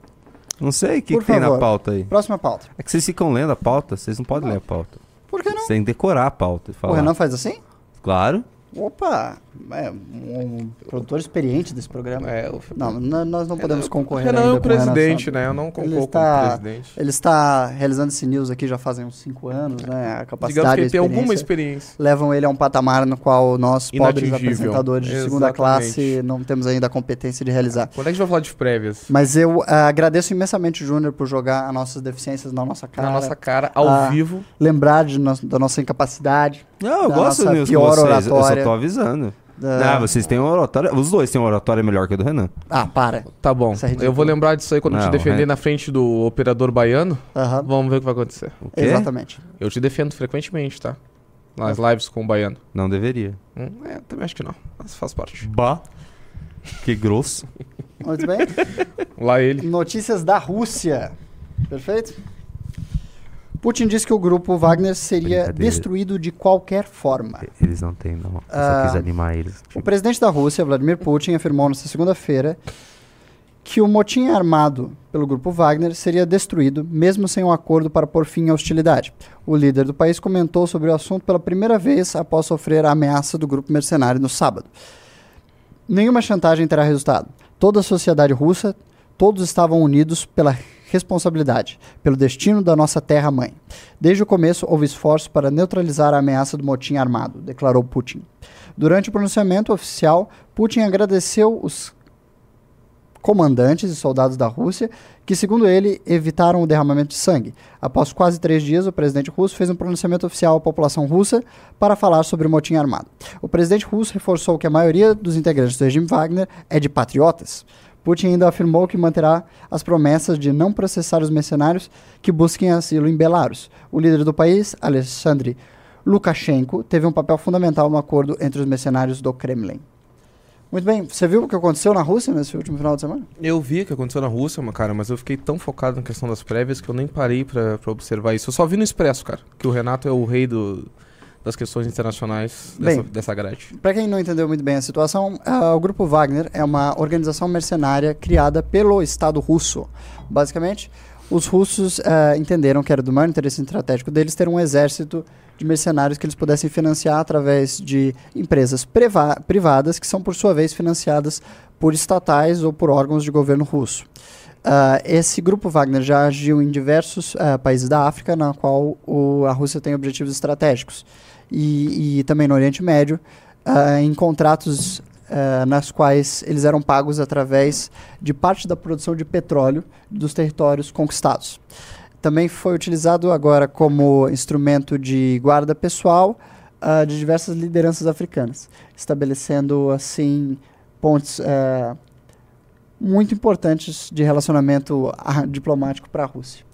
Não sei o que, que tem na pauta aí. Próxima pauta. É que vocês ficam lendo a pauta, vocês não podem ler a pauta. Por que não? Que decorar a pauta e O falar. Renan faz assim? Claro. Opa! É um produtor experiente desse programa. É, o Não, nós não podemos concorrer Renan é ainda o com o Renan presidente, né? Eu não concordo está- com o presidente. Ele está realizando esse news aqui já fazem uns 5 anos, né? A Digamos capacidade que e a ele tem alguma experiência levam ele a um patamar no qual nós, pobres apresentadores de segunda Exatamente. classe, não temos ainda a competência de realizar. Quando é que a gente vai falar de prévias? Mas eu ah, agradeço imensamente o Júnior por jogar as nossas deficiências na nossa cara. Na nossa cara, ao Ah, vivo. Lembrar de no- da nossa incapacidade. Não, eu gosto mesmo pior vocês. Eu só oratória. tô avisando. Da- Ah, vocês têm uma oratória. Os dois têm uma oratória melhor que a do Renan. Ah, para. Tá bom. É eu vou lembrar disso aí quando eu Não, te defender é- na frente do operador baiano. Aham. Vamos ver o que vai acontecer. O quê? Exatamente. Eu te defendo frequentemente, tá? Nas lives com o baiano. Não deveria. Hum, é, também acho que não. Mas faz parte. Bah. Que grosso. Muito bem. Lá ele. Notícias da Rússia. Perfeito? Putin disse que o grupo Wagner seria destruído de qualquer forma. Eles não têm, não. Eu Ah, só quis animar eles. O presidente da Rússia, Vladimir Putin, afirmou nesta segunda-feira que o motim armado pelo grupo Wagner seria destruído, mesmo sem um acordo para pôr fim à hostilidade. O líder do país comentou sobre o assunto pela primeira vez após sofrer a ameaça do grupo mercenário no sábado. Nenhuma chantagem terá resultado. Toda a sociedade russa, todos estavam unidos pela responsabilidade, pelo destino da nossa terra-mãe. Desde o começo, houve esforço para neutralizar a ameaça do motim armado, declarou Putin. Durante o pronunciamento oficial, Putin agradeceu os comandantes e soldados da Rússia que, segundo ele, evitaram o derramamento de sangue. Após quase três dias, o presidente russo fez um pronunciamento oficial à população russa para falar sobre o motim armado. O presidente russo reforçou que a maioria dos integrantes do regime Wagner é de patriotas. Putin ainda afirmou que manterá as promessas de não processar os mercenários que busquem asilo em Belarus. O líder do país, Alexandre Lukashenko, teve um papel fundamental no acordo entre os mercenários do Kremlin. Muito bem. Você viu o que aconteceu na Rússia nesse último final de semana? Eu vi o que aconteceu na Rússia, cara, mas eu fiquei tão focado na questão das prévias que eu nem parei pra observar isso. Eu só vi no Expresso, cara, que o Renato é o rei do, das questões internacionais dessa, Bem. dessa grade. Para quem não entendeu muito bem a situação, ah, o Grupo Wagner é uma organização mercenária criada pelo Estado russo. Basicamente, os russos ah, entenderam que era do maior interesse estratégico deles ter um exército de mercenários que eles pudessem financiar através de empresas priva- privadas, que são, por sua vez, financiadas por estatais ou por órgãos de governo russo. Ah, esse grupo Wagner já agiu em diversos ah, países da África, na qual o- a Rússia tem objetivos estratégicos, e, e também no Oriente Médio, ah, em contratos ah, nas quais eles eram pagos através de parte da produção de petróleo dos territórios conquistados. Também foi utilizado agora como instrumento de guarda pessoal ah, de diversas lideranças africanas, estabelecendo assim pontos ah, muito importantes de relacionamento diplomático para a Rússia.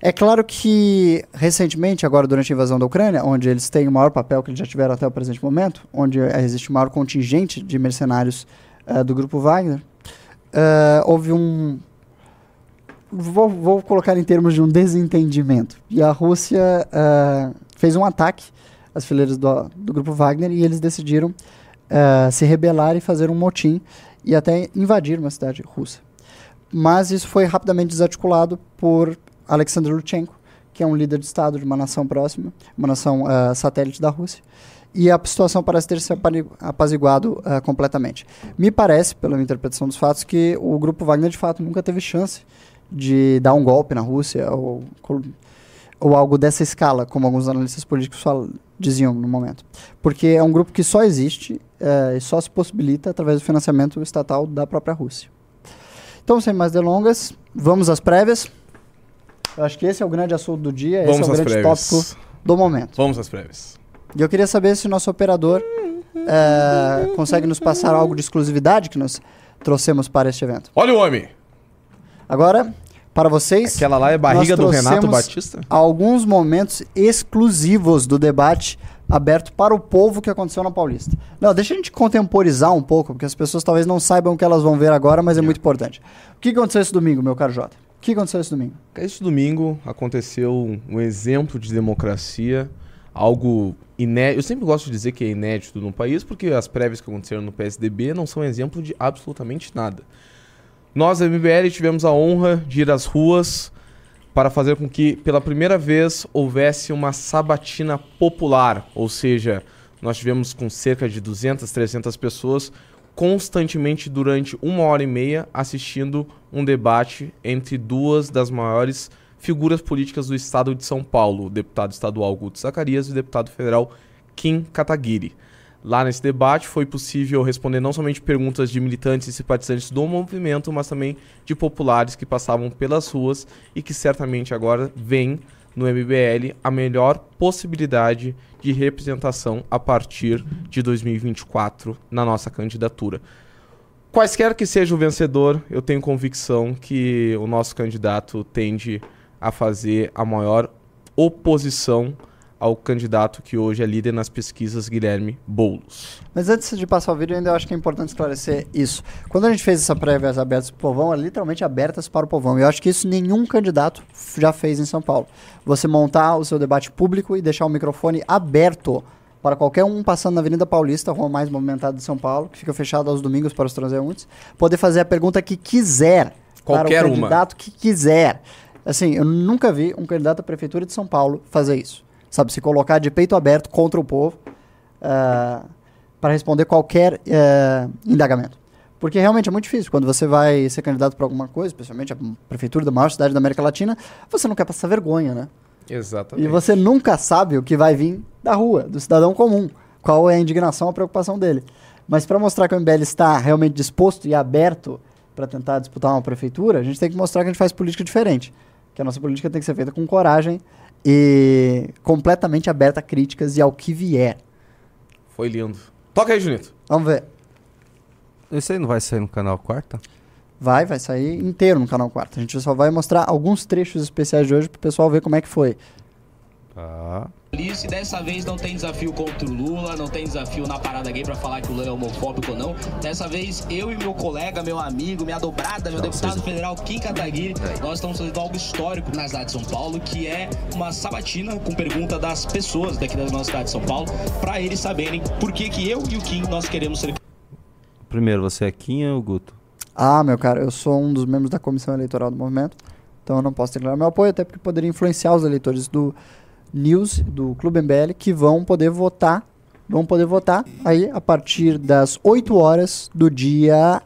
É claro que, recentemente, agora durante a invasão da Ucrânia, onde eles têm o maior papel que eles já tiveram até o presente momento, onde eh, existe o maior contingente de mercenários eh, do grupo Wagner, eh, houve um. Vou, vou colocar em termos de um desentendimento. E a Rússia eh, fez um ataque às fileiras do, do grupo Wagner e eles decidiram se rebelar e fazer um motim e até invadir uma cidade russa. Mas isso foi rapidamente desarticulado por Alexander Lutsenko, que é um líder de Estado de uma nação próxima, uma nação ah, satélite da Rússia. E a situação parece ter se apaziguado ah, completamente. Me parece, pela minha interpretação dos fatos, que o grupo Wagner de fato nunca teve chance de dar um golpe na Rússia ou, ou algo dessa escala, como alguns analistas políticos fal- diziam no momento. Porque é um grupo que só existe eh, e só se possibilita através do financiamento estatal da própria Rússia. Então, sem mais delongas, vamos às prévias. Eu acho que esse é o grande assunto do dia, esse Vamos é o grande prévias. tópico do momento. Vamos às prévias. E eu queria saber se o nosso operador eh, consegue nos passar algo de exclusividade que nós trouxemos para este evento. Olha o homem! Agora, para vocês, Aquela lá é barriga do Renato Batista? alguns momentos exclusivos do debate aberto para o povo que aconteceu na Paulista. Não, deixa a gente contemporizar um pouco, porque as pessoas talvez não saibam o que elas vão ver agora, mas é muito importante. O que aconteceu esse domingo, meu caro Jota? O que aconteceu esse domingo? Este domingo aconteceu um exemplo de democracia, algo inédito. Eu sempre gosto de dizer que é inédito no país, porque as prévias que aconteceram no PSDB não são exemplo de absolutamente nada. Nós, da MBL, tivemos a honra de ir às ruas para fazer com que, pela primeira vez, houvesse uma sabatina popular. Ou seja, nós tivemos com cerca de 200, 300 pessoas constantemente durante uma hora e meia assistindo um debate entre duas das maiores figuras políticas do estado de São Paulo, o deputado estadual Guto Zacarias e o deputado federal Kim Kataguiri. Lá nesse debate foi possível responder não somente perguntas de militantes e simpatizantes do movimento, mas também de populares que passavam pelas ruas e que certamente agora veem no MBL a melhor possibilidade de representação a partir de 2024 na nossa candidatura. Quaisquer que seja o vencedor, eu tenho convicção que o nosso candidato tende a fazer a maior oposição ao candidato que hoje é líder nas pesquisas, Guilherme Boulos. Mas antes de passar o vídeo, eu ainda acho que é importante esclarecer isso. Quando a gente fez essa prévia abertas para o povão, é literalmente abertas para o povão. E eu acho que isso nenhum candidato já fez em São Paulo. Você montar o seu debate público e deixar o microfone aberto para qualquer um passando na Avenida Paulista, a rua mais movimentada de São Paulo, que fica fechada aos domingos para os transeuntes, poder fazer a pergunta que quiser Qualquer para o uma. candidato que quiser. Assim, eu nunca vi um candidato à prefeitura de São Paulo fazer isso. Sabe, se colocar de peito aberto contra o povo para responder qualquer eh, indagamento. Porque realmente é muito difícil. Quando você vai ser candidato para alguma coisa, especialmente a prefeitura da maior cidade da América Latina, você não quer passar vergonha, né? Exatamente. E você nunca sabe o que vai vir da rua, do cidadão comum. Qual é a indignação, a preocupação dele. Mas para mostrar que o MBL está realmente disposto e aberto para tentar disputar uma prefeitura, a gente tem que mostrar que a gente faz política diferente. Que a nossa política tem que ser feita com coragem e completamente aberta a críticas e ao que vier. Foi lindo. Toca aí, Junito. Vamos ver. Esse aí não vai sair no canal quarta? Vai, vai sair inteiro no canal 4. A gente só vai mostrar alguns trechos especiais de hoje pro pessoal ver como é que foi. Tá. E dessa vez não tem desafio contra o Lula, não tem desafio na parada gay pra falar que o Lula é homofóbico ou não. Dessa vez, eu e meu colega, meu amigo, minha dobrada, meu deputado federal Kim Kataguiri, nós estamos fazendo algo histórico na cidade de São Paulo, que é uma sabatina com pergunta das pessoas daqui da nossa cidade de São Paulo, pra eles saberem por que que eu e o Kim nós queremos ser Primeiro, você é Quinha ou Guto? Ah, meu cara, eu sou um dos membros da comissão eleitoral do movimento, então eu não posso declarar meu apoio, até porque poderia influenciar os eleitores do News, do Clube MBL, que vão poder votar, vão poder votar aí a partir das 8 horas do dia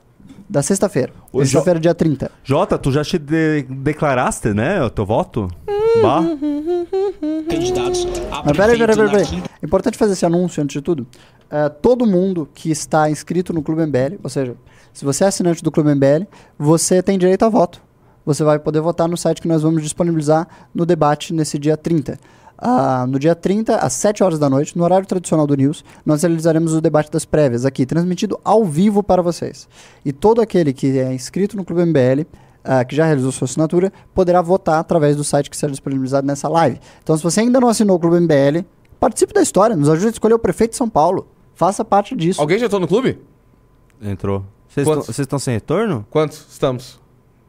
da sexta-feira. Sexta-feira, dia 30. Jota, tu já te de- declaraste, né, o teu voto? Bah. candidatos a Mas peraí, peraí, peraí, peraí. É importante fazer esse anúncio antes de tudo. É, todo mundo que está inscrito no Clube MBL, ou seja, se você é assinante do Clube MBL, você tem direito a voto. Você vai poder votar no site que nós vamos disponibilizar no debate nesse dia 30. Ah, no dia 30, às 7 horas da noite, no horário tradicional do News, nós realizaremos o debate das prévias aqui, transmitido ao vivo para vocês. E todo aquele que é inscrito no Clube MBL, ah, que já realizou sua assinatura, poderá votar através do site que será disponibilizado nessa live. Então, se você ainda não assinou o Clube MBL, participe da história, nos ajude a escolher o prefeito de São Paulo. Faça parte disso. Alguém já entrou no clube? Entrou. Vocês Quantos? estão- Vocês estão sem retorno? Quantos estamos?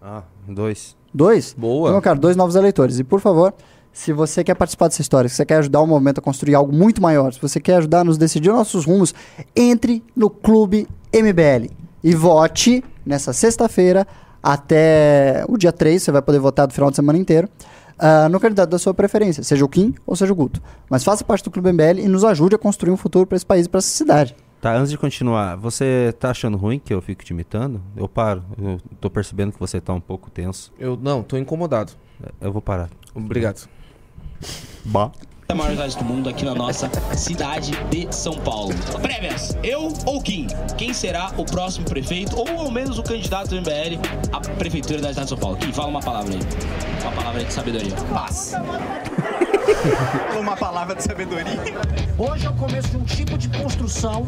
Ah, dois. Dois? Boa. Então, cara, dois novos eleitores. E por favor, se você quer participar dessa história, se você quer ajudar o movimento a construir algo muito maior, se você quer ajudar a nos decidir nossos rumos, entre no Clube MBL e vote nessa sexta-feira até o dia 3, você vai poder votar do final de semana inteiro, ah, no candidato da sua preferência, seja o Kim ou seja o Guto. Mas faça parte do Clube MBL e nos ajude a construir um futuro para esse país e para essa cidade. Tá, antes de continuar, você tá achando ruim que eu fico te imitando? Eu paro. Eu tô percebendo que você tá um pouco tenso. Eu não, tô incomodado. Eu vou parar. Obrigado. Bah. a maior cidade do mundo aqui na nossa cidade de São Paulo. Prévias, eu ou Kim? Quem será o próximo prefeito ou ao menos o candidato do MBL à prefeitura da cidade de São Paulo? Kim, fala uma palavra aí. Uma palavra aí de sabedoria. Paz. Uma palavra de sabedoria. Hoje é o começo de um tipo de construção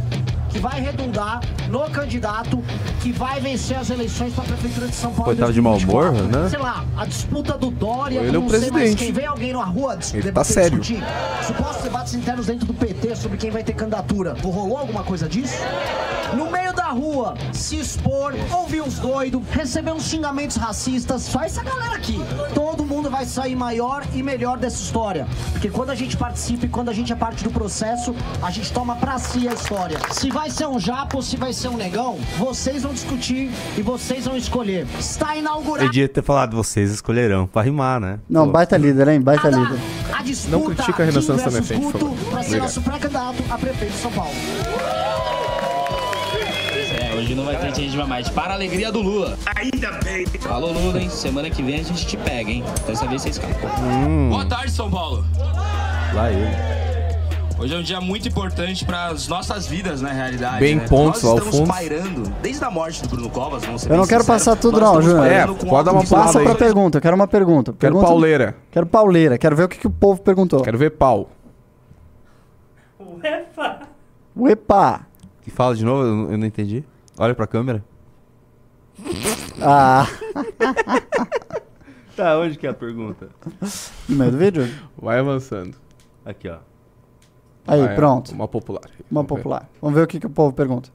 que vai redundar no candidato que vai vencer as eleições para a Prefeitura de São Paulo. Tava de mau humor, 2024. né? Sei lá, a disputa do Dória, Ele com é o presidente. quem. Vem alguém na rua Ele tá sério. discutir. Supostos debates internos dentro do PT sobre quem vai ter candidatura. Rolou alguma coisa disso? No meio da rua, se expor, ouvir uns doidos, receber uns xingamentos racistas, só essa galera aqui. Todo mundo vai sair maior e melhor dessa história. Porque quando a gente participa e quando a gente é parte do processo, a gente toma pra si a história. Se vai ser um japo ou se vai ser um negão, vocês vão discutir e vocês vão escolher. Está inaugurado. Eu devia ter falado, vocês escolherão. Pra rimar, né? Não, Pô. baita líder, hein? Baita a, líder. a disputa Não critica a por Guto favor. pra ser nosso pré-candidato a prefeito de São Paulo. É, hoje não vai ter gente mais. Para a alegria do Lula. Ainda bem. Falou, Lula, hein? Semana que vem a gente te pega, hein? Dessa vez você escapou. Boa tarde, São Paulo. Lá ele. Hoje é um dia muito importante para as nossas vidas, na realidade. Bem né? pontos Nós ao estamos fundo. pairando, desde a morte do Bruno Covas, vamos ser Eu não quero sinceros, passar tudo não, Júnior. É, pode dar uma Passa pra pergunta, eu quero uma pergunta. Quero Pergunta- pauleira. Quero pauleira, quero ver o que, que o povo perguntou. Quero ver pau. Uepa! E fala de novo, eu não entendi. Olha pra câmera. Ah, Tá, onde que é a pergunta? no meio do vídeo? Vai avançando. Aqui, ó. Aí, é, pronto. Uma popular. Uma Vamos ver. popular. Vamos ver o que, que o povo pergunta.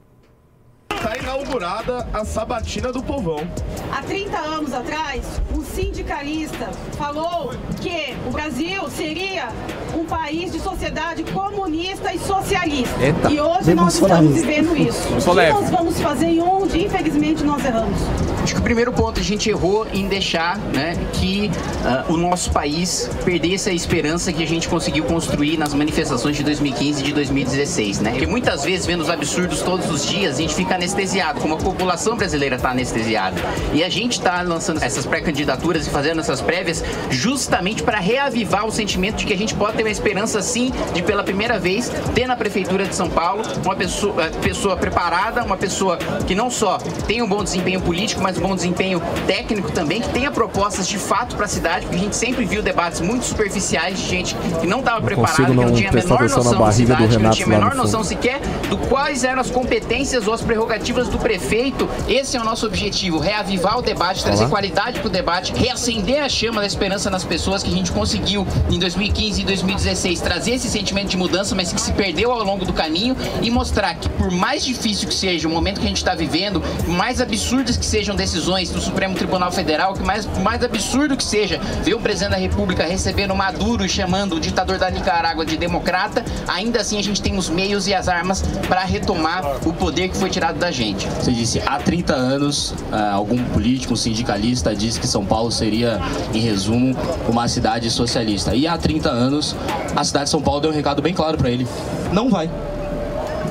Tá inaugurada a sabatina do povão. Há 30 anos atrás, um sindicalista falou que o Brasil seria um país de sociedade comunista e socialista. Eita, e hoje nós estamos vivendo isso. O que nós vamos fazer e onde, infelizmente, nós erramos? Acho que o primeiro ponto a gente errou em deixar né, que ah, o nosso país perdesse a esperança que a gente conseguiu construir nas manifestações de 2015 e de 2016. Né? Porque muitas vezes, vendo os absurdos todos os dias, a gente fica anestesiado, como a população brasileira está anestesiada. E a gente está lançando essas pré-candidaturas e fazendo essas prévias justamente para reavivar o sentimento de que a gente pode ter uma esperança, sim, de pela primeira vez ter na Prefeitura de São Paulo uma pessoa, eh, pessoa preparada, uma pessoa que não só tem um bom desempenho político, mas um bom desempenho técnico também, que tenha propostas de fato para a cidade, porque a gente sempre viu debates muito superficiais de gente que não estava preparada, que não tinha a menor noção da cidade, que não tinha a menor noção sequer do quais eram as competências ou as prerrogativas do prefeito. Esse é o nosso objetivo, reavivar o debate, trazer qualidade para o debate reacender a chama da esperança nas pessoas que a gente conseguiu em 2015 e 2016 trazer esse sentimento de mudança, mas que se perdeu ao longo do caminho e mostrar que por mais difícil que seja o momento que a gente está vivendo, mais absurdas que sejam decisões do Supremo Tribunal Federal, que mais, mais absurdo que seja ver o presidente da República recebendo Maduro e chamando o ditador da Nicarágua de democrata, ainda assim a gente tem os meios e as armas para retomar o poder que foi tirado da gente. Você disse, há 30 anos, ah, algum político, sindicalista disse que São Paulo seria, em resumo, uma cidade socialista. E há 30 anos, a cidade de São Paulo deu um recado bem claro para ele. Não vai.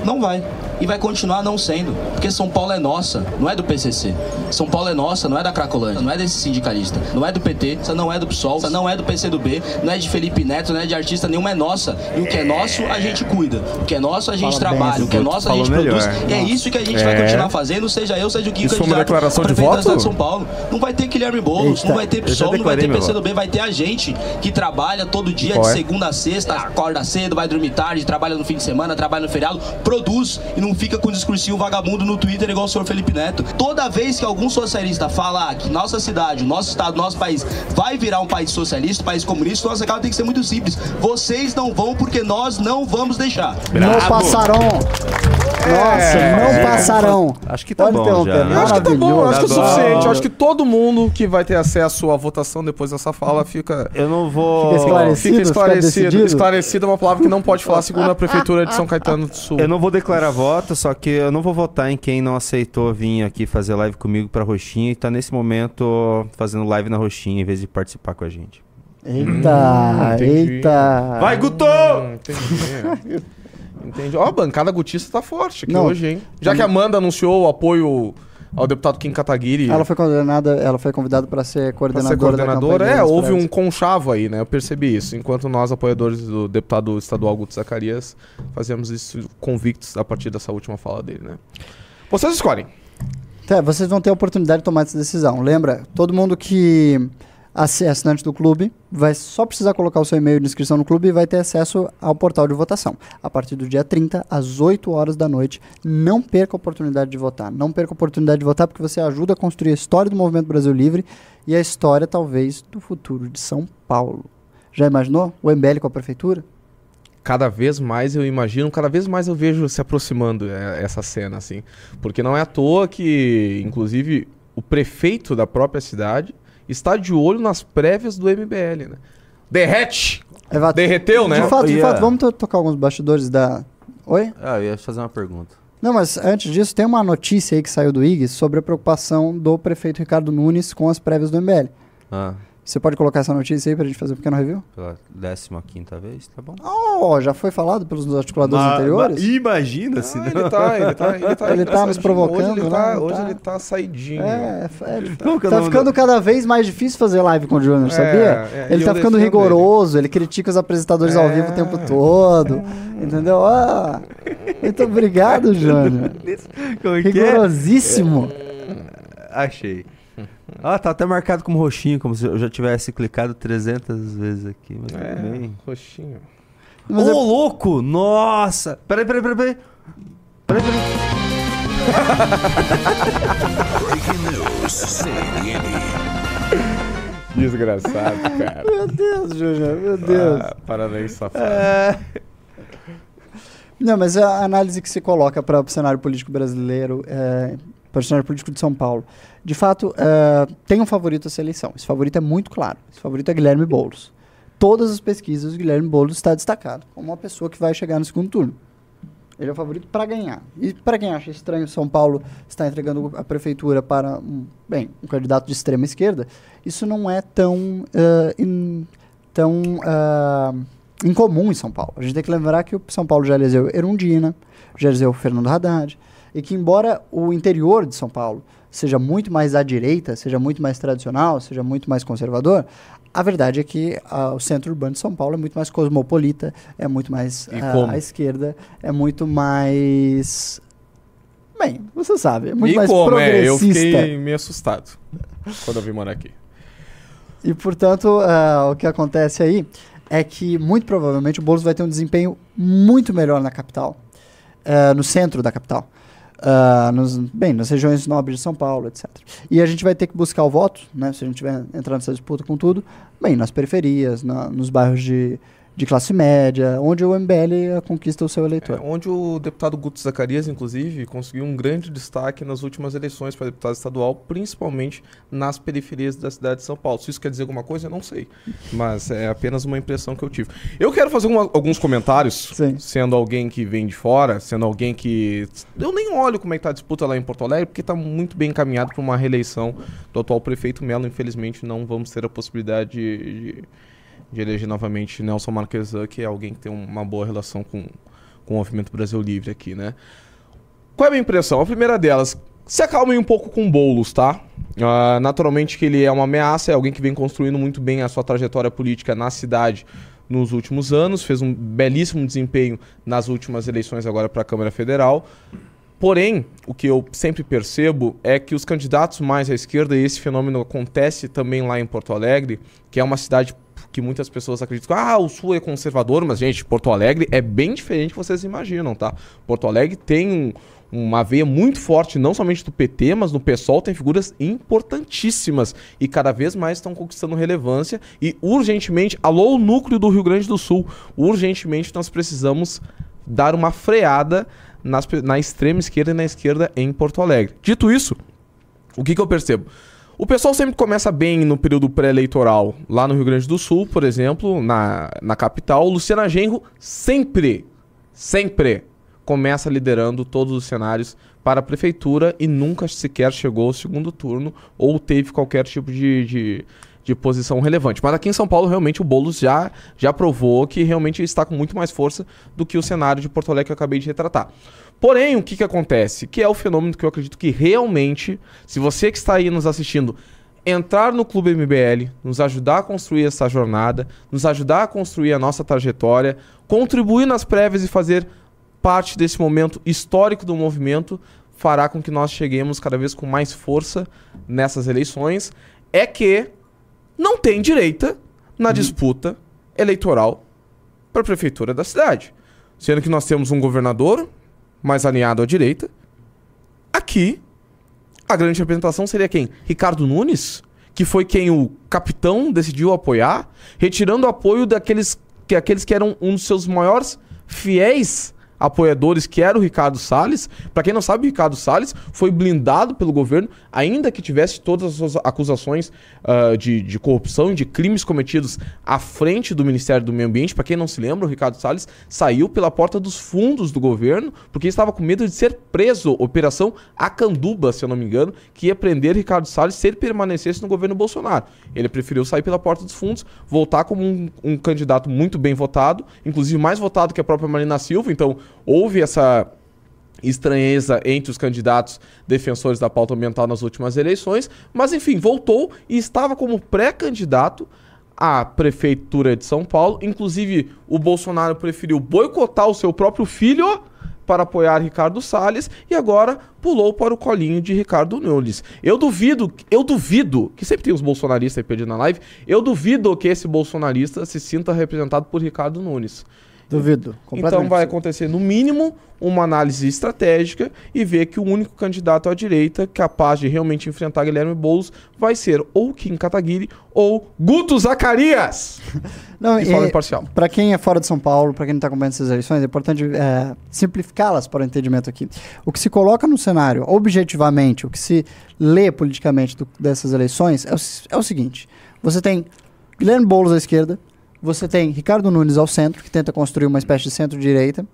Não vai. E vai continuar não sendo. Porque São Paulo é nossa, não é do PCC. São Paulo é nossa, não é da Cracolândia, não é desse sindicalista, não é do PT, essa não é do PSOL, essa não é do PCdoB, não é de Felipe Neto, não é de artista nenhuma, é nossa. E o que é nosso, a gente cuida. O que é nosso, a gente Fala bem, trabalha. O que é nosso, a gente produz. melhor. E é isso que a gente vai É. continuar fazendo, seja eu, seja o Kiko foi uma candidato declaração de da voto? cidade de São Paulo. Não vai ter Guilherme Boulos, Eita. não vai ter PSOL, não vai ter PCdoB, vai ter a gente que trabalha todo dia, de é? segunda a sexta, acorda cedo, vai dormir tarde, trabalha no fim de semana, trabalha no feriado, produz e não fica com discursinho vagabundo no Twitter igual o senhor Felipe Neto. Toda vez que algum socialista falar que nossa cidade, nosso estado, nosso país vai virar um país socialista, um país comunista, nossa causa tem que ser muito simples. Vocês não vão porque nós não vamos deixar. Não passarão. Nossa, não passarão. Acho que tá Pode bom interromper. já, né? Eu acho que tá bom, eu acho que é o Tá bom. suficiente. Eu acho que todo mundo que vai ter acesso à votação depois dessa fala fica. Eu não vou. Fica esclarecido. Fica fica esclarecido. decidido? Esclarecido é uma palavra que não pode falar segundo a Prefeitura de São Caetano do Sul. Eu não vou declarar voto, só que eu não vou votar em quem não aceitou vir aqui fazer live comigo pra Roxinha e tá nesse momento fazendo live na Roxinha em vez de participar com a gente. Eita, entendi. eita. Vai, Guto! Hum, entendi. Entendi. Ó, a bancada gutista tá forte aqui Não. hoje, hein? Já que a Amanda anunciou o apoio ao deputado Kim Kataguiri Ela foi coordenada, ela foi convidada para ser pra coordenadora, ser coordenadora, é, houve um conchavo aí, né? Eu percebi isso. Enquanto nós, apoiadores do deputado estadual Guto Zacarias, fazemos isso convictos a partir dessa última fala dele, né? Vocês escolhem. É, vocês vão ter a oportunidade de tomar essa decisão. Lembra, todo mundo que assinante do clube vai só precisar colocar o seu e-mail de inscrição no clube e vai ter acesso ao portal de votação. A partir do dia 30, às 8 horas da noite. Não perca a oportunidade de votar. Não perca a oportunidade de votar porque você ajuda a construir a história do Movimento Brasil Livre e a história, talvez, do futuro de São Paulo. Já imaginou? O MBL com a prefeitura? Cada vez mais eu imagino, cada vez mais eu vejo se aproximando é, essa cena, assim. Porque não é à toa que, inclusive, o prefeito da própria cidade está de olho nas prévias do MBL, né? Derrete! Evato, Derreteu, né? De fato, de fato, vamos to- tocar alguns bastidores da. Oi? Ah, eu ia fazer uma pergunta. Não, mas antes disso, tem uma notícia aí que saiu do IG sobre a preocupação do prefeito Ricardo Nunes com as prévias do MBL. Ah, Você pode colocar essa notícia aí pra gente fazer um pequeno review? pela 15 vez, tá bom? Oh, já foi falado pelos articuladores anteriores? imagina se Ah, ele tá, ele tá, ele tá, Ele tá nos provocando, Hoje ele né? tá, Ele hoje tá- ele tá saidinho. É, f- é, Como que é tá ficando cada vez mais difícil fazer live com o Júnior, É, sabia? é, e ele tá ficando rigoroso, ele. critica os apresentadores ao É. vivo o tempo todo. Entendeu? Ah, muito obrigado, Júnior. É é? Rigorosíssimo. Achei. Ah, tá até marcado como roxinho, como se eu já tivesse clicado 300 vezes aqui. Mas É, roxinho. Ô, Mas é- louco! Nossa! Peraí, peraí, peraí, peraí. Peraí, peraí. Desgraçado, cara. Meu Deus, Júnior, meu Deus. Ah, parabéns, safado. Não, mas a análise que se coloca para o cenário político brasileiro, é, cenário político de São Paulo, de fato, é, tem um favorito essa eleição. Esse favorito é muito claro. Esse favorito é Guilherme Boulos. Todas as pesquisas, o Guilherme Boulos está destacado como uma pessoa que vai chegar no segundo turno. Ele é o favorito para ganhar. E para quem acha estranho São Paulo estar entregando a prefeitura para um, bem, um candidato de extrema esquerda, isso não é tão, eh, in- tão ah, incomum em São Paulo. A gente tem que lembrar que o São Paulo já elegeu Erundina, já elegeu Fernando Haddad, e que embora o interior de São Paulo seja muito mais à direita, seja muito mais tradicional, seja muito mais conservador, a verdade é que ah, o centro urbano de São Paulo é muito mais cosmopolita, é muito mais como? à esquerda, é muito mais... Bem, você sabe, é muito e mais como, é? Eu progressista. fiquei meio assustado quando eu vim morar aqui. E, portanto, ah, o que acontece aí é que, muito provavelmente, o Boulos vai ter um desempenho muito melhor na capital, no centro da capital, ah, nos, bem, nas regiões nobres de São Paulo, etc. E a gente vai ter que buscar o voto, né, se a gente estiver entrando nessa disputa com tudo, bem, nas periferias, na- nos bairros de, de classe média, onde o MBL conquista o seu eleitor. É, onde o deputado Guto Zacarias, inclusive, conseguiu um grande destaque nas últimas eleições para deputado estadual, principalmente nas periferias da cidade de São Paulo. Se isso quer dizer alguma coisa, eu não sei. Mas é apenas uma impressão que eu tive. Eu quero fazer uma- alguns comentários, sendo alguém que vem de fora, sendo alguém que. Eu nem olho como é que tá a disputa lá em Porto Alegre, porque está muito bem encaminhado para uma reeleição do atual prefeito Melo. Infelizmente, não vamos ter a possibilidade de. de de eleger novamente Nelson Marquesan, que é alguém que tem uma boa relação com, com o Movimento Brasil Livre aqui, né? Qual é a minha impressão? A primeira delas, se acalmem um pouco com o Boulos, tá? Ah, naturalmente que ele é uma ameaça, é alguém que vem construindo muito bem a sua trajetória política na cidade nos últimos anos, fez um belíssimo desempenho nas últimas eleições agora para a Câmara Federal. Porém, o que eu sempre percebo é que os candidatos mais à esquerda, e esse fenômeno acontece também lá em Porto Alegre, que é uma cidade que muitas pessoas acreditam ah, o Sul é conservador, mas, gente, Porto Alegre é bem diferente do que vocês imaginam, tá? Porto Alegre tem um- uma veia muito forte, não somente do PT, mas no PSOL tem figuras importantíssimas e cada vez mais estão conquistando relevância e urgentemente, alô, o núcleo do Rio Grande do Sul, urgentemente nós precisamos dar uma freada nas na extrema esquerda e na esquerda em Porto Alegre. Dito isso, o que, que eu percebo? O pessoal sempre começa bem no período pré-eleitoral. Lá no Rio Grande do Sul, por exemplo, na, na capital, Luciana Genro sempre, sempre começa liderando todos os cenários para a prefeitura e nunca sequer chegou ao segundo turno ou teve qualquer tipo de, de, de posição relevante. Mas aqui em São Paulo, realmente, o Boulos já, já provou que realmente está com muito mais força do que o cenário de Porto Alegre que eu acabei de retratar. Porém, o que, que acontece? Que é o fenômeno que eu acredito que realmente, se você que está aí nos assistindo, entrar no Clube MBL, nos ajudar a construir essa jornada, nos ajudar a construir a nossa trajetória, contribuir nas prévias e fazer parte desse momento histórico do movimento, fará com que nós cheguemos cada vez com mais força nessas eleições, é que não tem direita na disputa eleitoral para a prefeitura da cidade. Sendo que nós temos um governador mais alinhado à direita. Aqui, a grande representação seria quem? Ricardo Nunes, que foi quem o capitão decidiu apoiar, retirando o apoio daqueles que, aqueles que eram um dos seus maiores fiéis apoiadores, que era o Ricardo Salles. Para quem não sabe, o Ricardo Salles foi blindado pelo governo, ainda que tivesse todas as suas acusações ah, de, de corrupção e de crimes cometidos à frente do Ministério do Meio Ambiente. Para quem não se lembra, o Ricardo Salles saiu pela porta dos fundos do governo, porque estava com medo de ser preso. Operação Acanduba, se eu não me engano, que ia prender Ricardo Salles se ele permanecesse no governo Bolsonaro. Ele preferiu sair pela porta dos fundos, voltar como um, um candidato muito bem votado, inclusive mais votado que a própria Marina Silva. Então, houve essa estranheza entre os candidatos defensores da pauta ambiental nas últimas eleições, mas enfim, voltou e estava como pré-candidato à prefeitura de São Paulo. Inclusive, o Bolsonaro preferiu boicotar o seu próprio filho para apoiar Ricardo Salles e agora pulou para o colinho de Ricardo Nunes. Eu duvido, eu duvido, que sempre tem os bolsonaristas aí pedindo na live, eu duvido que esse bolsonarista se sinta representado por Ricardo Nunes. Duvido. Então vai acontecer, no mínimo, uma análise estratégica e ver que o único candidato à direita capaz de realmente enfrentar Guilherme Boulos vai ser ou Kim Kataguiri ou Guto Zacarias. Não, de forma imparcial. Para quem é fora de São Paulo, para quem não está acompanhando essas eleições, é importante é, simplificá-las para o entendimento aqui. O que se coloca no cenário, objetivamente, o que se lê politicamente do- dessas eleições é o, é o seguinte: você tem Guilherme Boulos à esquerda, você tem Ricardo Nunes ao centro, que tenta construir uma espécie de centro-direita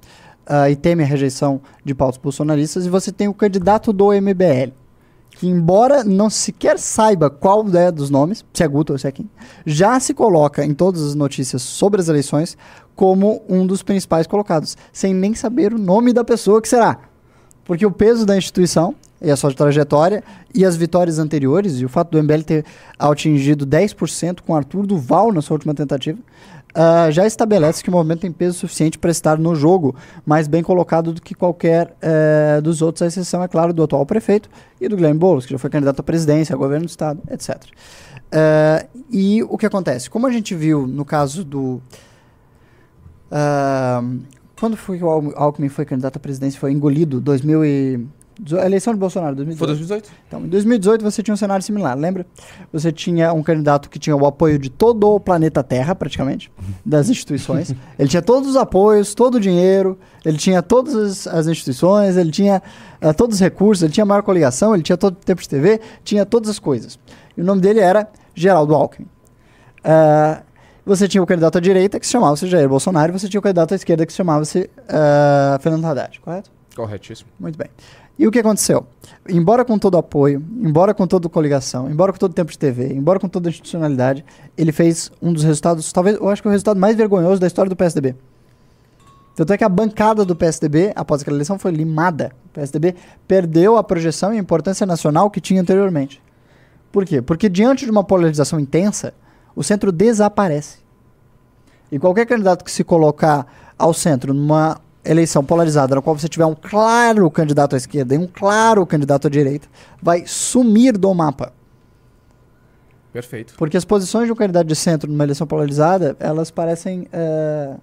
ah, e teme a rejeição de pautas bolsonaristas, e você tem o candidato do MBL que embora não sequer saiba qual é dos nomes, se é Guto ou se é quem, já se coloca em todas as notícias sobre as eleições como um dos principais colocados, sem nem saber o nome da pessoa que será. Porque o peso da instituição e a sua trajetória e as vitórias anteriores, e o fato do MBL ter atingido 10% com Arthur Duval na sua última tentativa, ah, já estabelece que o movimento tem peso suficiente para estar no jogo mais bem colocado do que qualquer eh, dos outros, à exceção, é claro, do atual prefeito e do Guilherme Boulos, que já foi candidato à presidência, a governo do estado, etc. Eh, e o que acontece? Como a gente viu no caso do. ah, quando foi que o Al- Alckmin foi candidato à presidência? Foi engolido? 2000 e, A eleição de Bolsonaro, 2018. Foi 2018? Então, em 2018 você tinha um cenário similar, lembra? Você tinha um candidato que tinha o apoio de todo o planeta Terra, praticamente, das instituições. ele tinha todos os apoios, todo o dinheiro, ele tinha todas as, as instituições, ele tinha eh, todos os recursos, ele tinha a maior coligação, ele tinha todo o tempo de TV, tinha todas as coisas. E o nome dele era Geraldo Alckmin. Ah, você tinha o candidato à direita, que se chamava-se Jair Bolsonaro, e você tinha o candidato à esquerda, que se chamava-se ah, Fernando Haddad, correto? Corretíssimo. Muito bem. E o que aconteceu? Embora com todo apoio, embora com toda coligação, embora com todo tempo de TV, embora com toda institucionalidade, ele fez um dos resultados, talvez, eu acho que o resultado mais vergonhoso da história do PSDB. Tanto é que a bancada do PSDB, após aquela eleição, foi limada. O PSDB perdeu a projeção e a importância nacional que tinha anteriormente. Por quê? Porque diante de uma polarização intensa, o centro desaparece. E qualquer candidato que se colocar ao centro numa eleição polarizada, na qual você tiver um claro candidato à esquerda e um claro candidato à direita, vai sumir do mapa. Perfeito. Porque as posições de um candidato de centro numa eleição polarizada, elas parecem eh,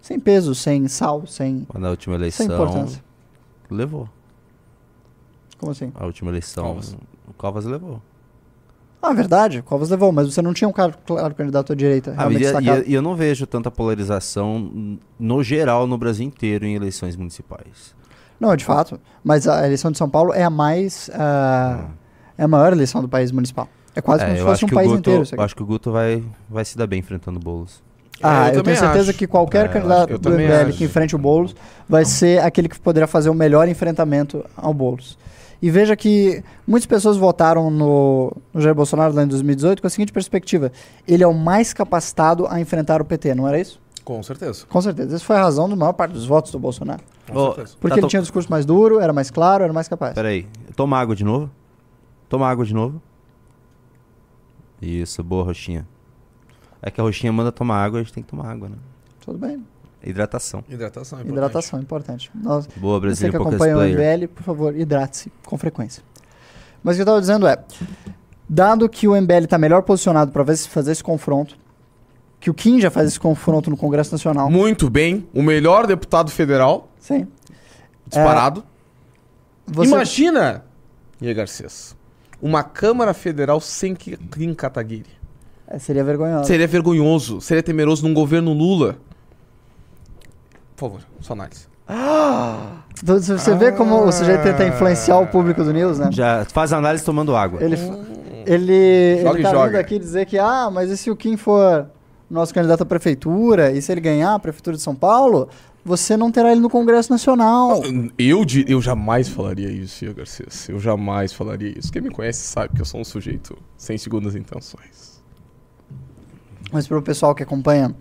sem peso, sem sal, sem, Na última sem eleição. importância. Levou. Como assim? A última eleição. Covas. O Covas levou. Ah, verdade, Covas levou, mas você não tinha um claro, claro candidato à direita. Ah, realmente e, e- e eu não vejo tanta polarização no geral no Brasil inteiro em eleições municipais. Não, de fato. Mas a eleição de São Paulo é a mais. ah, é a maior eleição do país municipal. É quase É, como se eu fosse acho um que o país Guto, inteiro. eu acho que o Guto vai, vai se dar bem enfrentando o Boulos. Ah, É, eu, tenho também certeza acho. que qualquer É, eu candidato eu do MBL acho. que enfrente o Boulos vai ser aquele que poderá fazer o melhor enfrentamento ao Boulos. E veja que muitas pessoas votaram no, no Jair Bolsonaro lá em 2018 com a seguinte perspectiva: ele é o mais capacitado a enfrentar o PT, não era isso? Com certeza. Com certeza. Essa foi a razão da maior parte dos votos do Bolsonaro. Certeza. Porque Tá, ele tô- tinha um discurso mais duro, era mais claro, era mais capaz. Peraí, toma água de novo. Toma água de novo. Isso, boa, Roxinha. É que a Roxinha manda tomar água, a gente tem que tomar água, né? Tudo bem. Hidratação. Hidratação é importante. Hidratação é importante. Nós, Boa, você Brasil que Podcast acompanha o. MBL, por favor, hidrate-se com frequência. Mas o que eu estava dizendo é, dado que o MBL está melhor posicionado para fazer esse confronto, que o Kim já faz esse confronto no Congresso Nacional, Muito bem. O melhor deputado federal, sim, disparado. você, Imagina, Iê Garcês, uma Câmara Federal sem Ki- Kim Kataguiri. é, seria vergonhoso. Seria vergonhoso, seria temeroso num governo Lula. Por favor, sua análise. Então, Você vê como o sujeito tenta influenciar o público do News, né? Já faz análise tomando água. Ele, ele, Joga ele e tá joga. vindo aqui dizer que, ah, mas e se o Kim for nosso candidato à prefeitura, e se ele ganhar a prefeitura de São Paulo, você não terá ele no Congresso Nacional. Eu, di- eu jamais falaria isso, Iê Garcês. Eu jamais falaria isso. Quem me conhece sabe que eu sou um sujeito sem segundas intenções. Mas para o pessoal que acompanha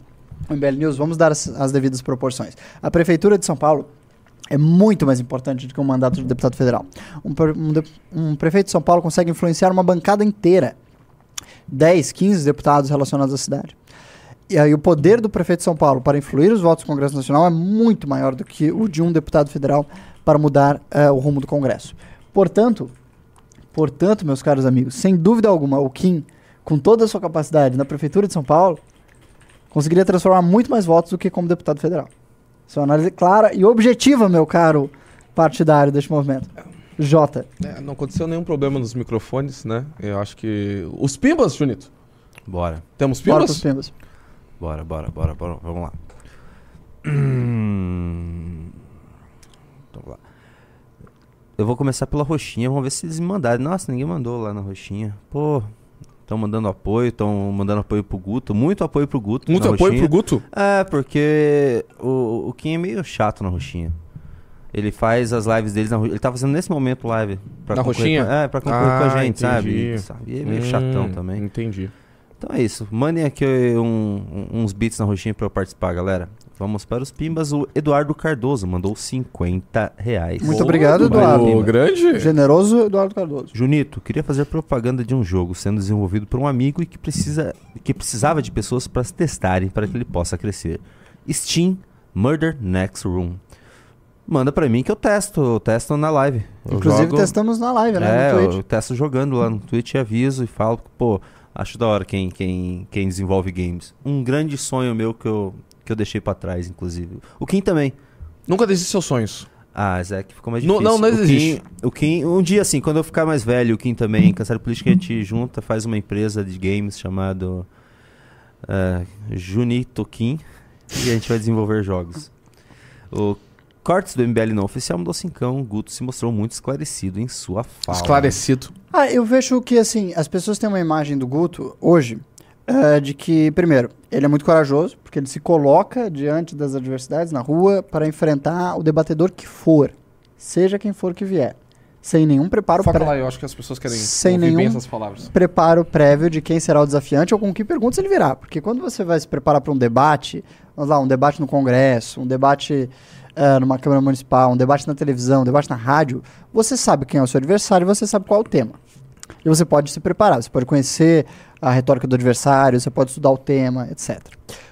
o MBL News, vamos dar as, as devidas proporções. A Prefeitura de São Paulo é muito mais importante do que um mandato de deputado federal. Um, um um prefeito de São Paulo consegue influenciar uma bancada inteira. 10, 15 deputados relacionados à cidade. E aí o poder do prefeito de São Paulo para influir os votos do Congresso Nacional é muito maior do que o de um deputado federal para mudar eh, o rumo do Congresso. Portanto, portanto, meus caros amigos, sem dúvida alguma, o Kim, com toda a sua capacidade na prefeitura de São Paulo, conseguiria transformar muito mais votos do que como deputado federal. Isso é uma análise clara e objetiva, meu caro partidário deste movimento. Jota. É, não aconteceu nenhum problema nos microfones, né? Eu acho que. Os pimbas, Junito? Bora. Temos Bora pimbas? pros pimbas. Bora, bora, bora, bora. Vamos lá. Hum. Então, vamos lá. Eu vou começar pela roxinha, vamos ver se eles me mandaram. Nossa, ninguém mandou lá na roxinha. Pô, estão mandando apoio, estão mandando apoio pro Guto. Muito apoio pro Guto. Muito apoio roxinha. pro Guto? É, porque o, o Kim é meio chato na roxinha. Ele faz as lives deles na roxinha. Ele tá fazendo nesse momento live. Pra Na roxinha? com- é, pra concorrer com a Ah, gente, sabe? entendi. sabe? E é meio chatão Hum, também. Entendi. Então é isso. Mandem aqui um- uns beats na roxinha pra eu participar, galera. Vamos para os pimbas. O Eduardo Cardoso mandou 50 reais. Muito obrigado, Eduardo. Ô, grande. Generoso Eduardo Cardoso. Junito, queria fazer propaganda de um jogo sendo desenvolvido por um amigo e que, precisa, que precisava de pessoas para se testarem para que ele possa crescer. Steam Murder Next Room. Manda pra mim que eu testo, eu testo na live. Eu Inclusive, jogo- testamos na live, né? É, no eu testo jogando lá no Twitch e aviso e falo, pô, acho da hora quem, quem, quem desenvolve games. Um grande sonho meu que eu, que eu deixei pra trás, inclusive. O Kim também. Nunca desiste seus sonhos. Ah, Zé, que ficou mais Não- difícil. não, não O existe. Kim- o Kim, um dia assim, quando eu ficar mais velho, o Kim também, Cansado Política, a gente junta, faz uma empresa de games chamado uh, Junito Kim e a gente vai desenvolver jogos. O Cortes do MBL não oficial mudou cincão, o Guto se mostrou muito esclarecido em sua fala. Esclarecido. Ah, eu vejo que, assim, as pessoas têm uma imagem do Guto hoje eh, de que, primeiro, ele é muito corajoso, porque ele se coloca diante das adversidades na rua para enfrentar o debatedor que for, seja quem for que vier, sem nenhum preparo Foca pré- lá, eu acho que as pessoas querem Sem nenhum- essas palavras. preparo prévio de quem será o desafiante ou com que perguntas ele virá. Porque quando você vai se preparar para um debate, vamos lá, um debate no Congresso, um debate eh, numa Câmara Municipal, um debate na televisão, um debate na rádio, você sabe quem é o seu adversário e você sabe qual é o tema. E você pode se preparar, você pode conhecer a retórica do adversário, você pode estudar o tema, etc.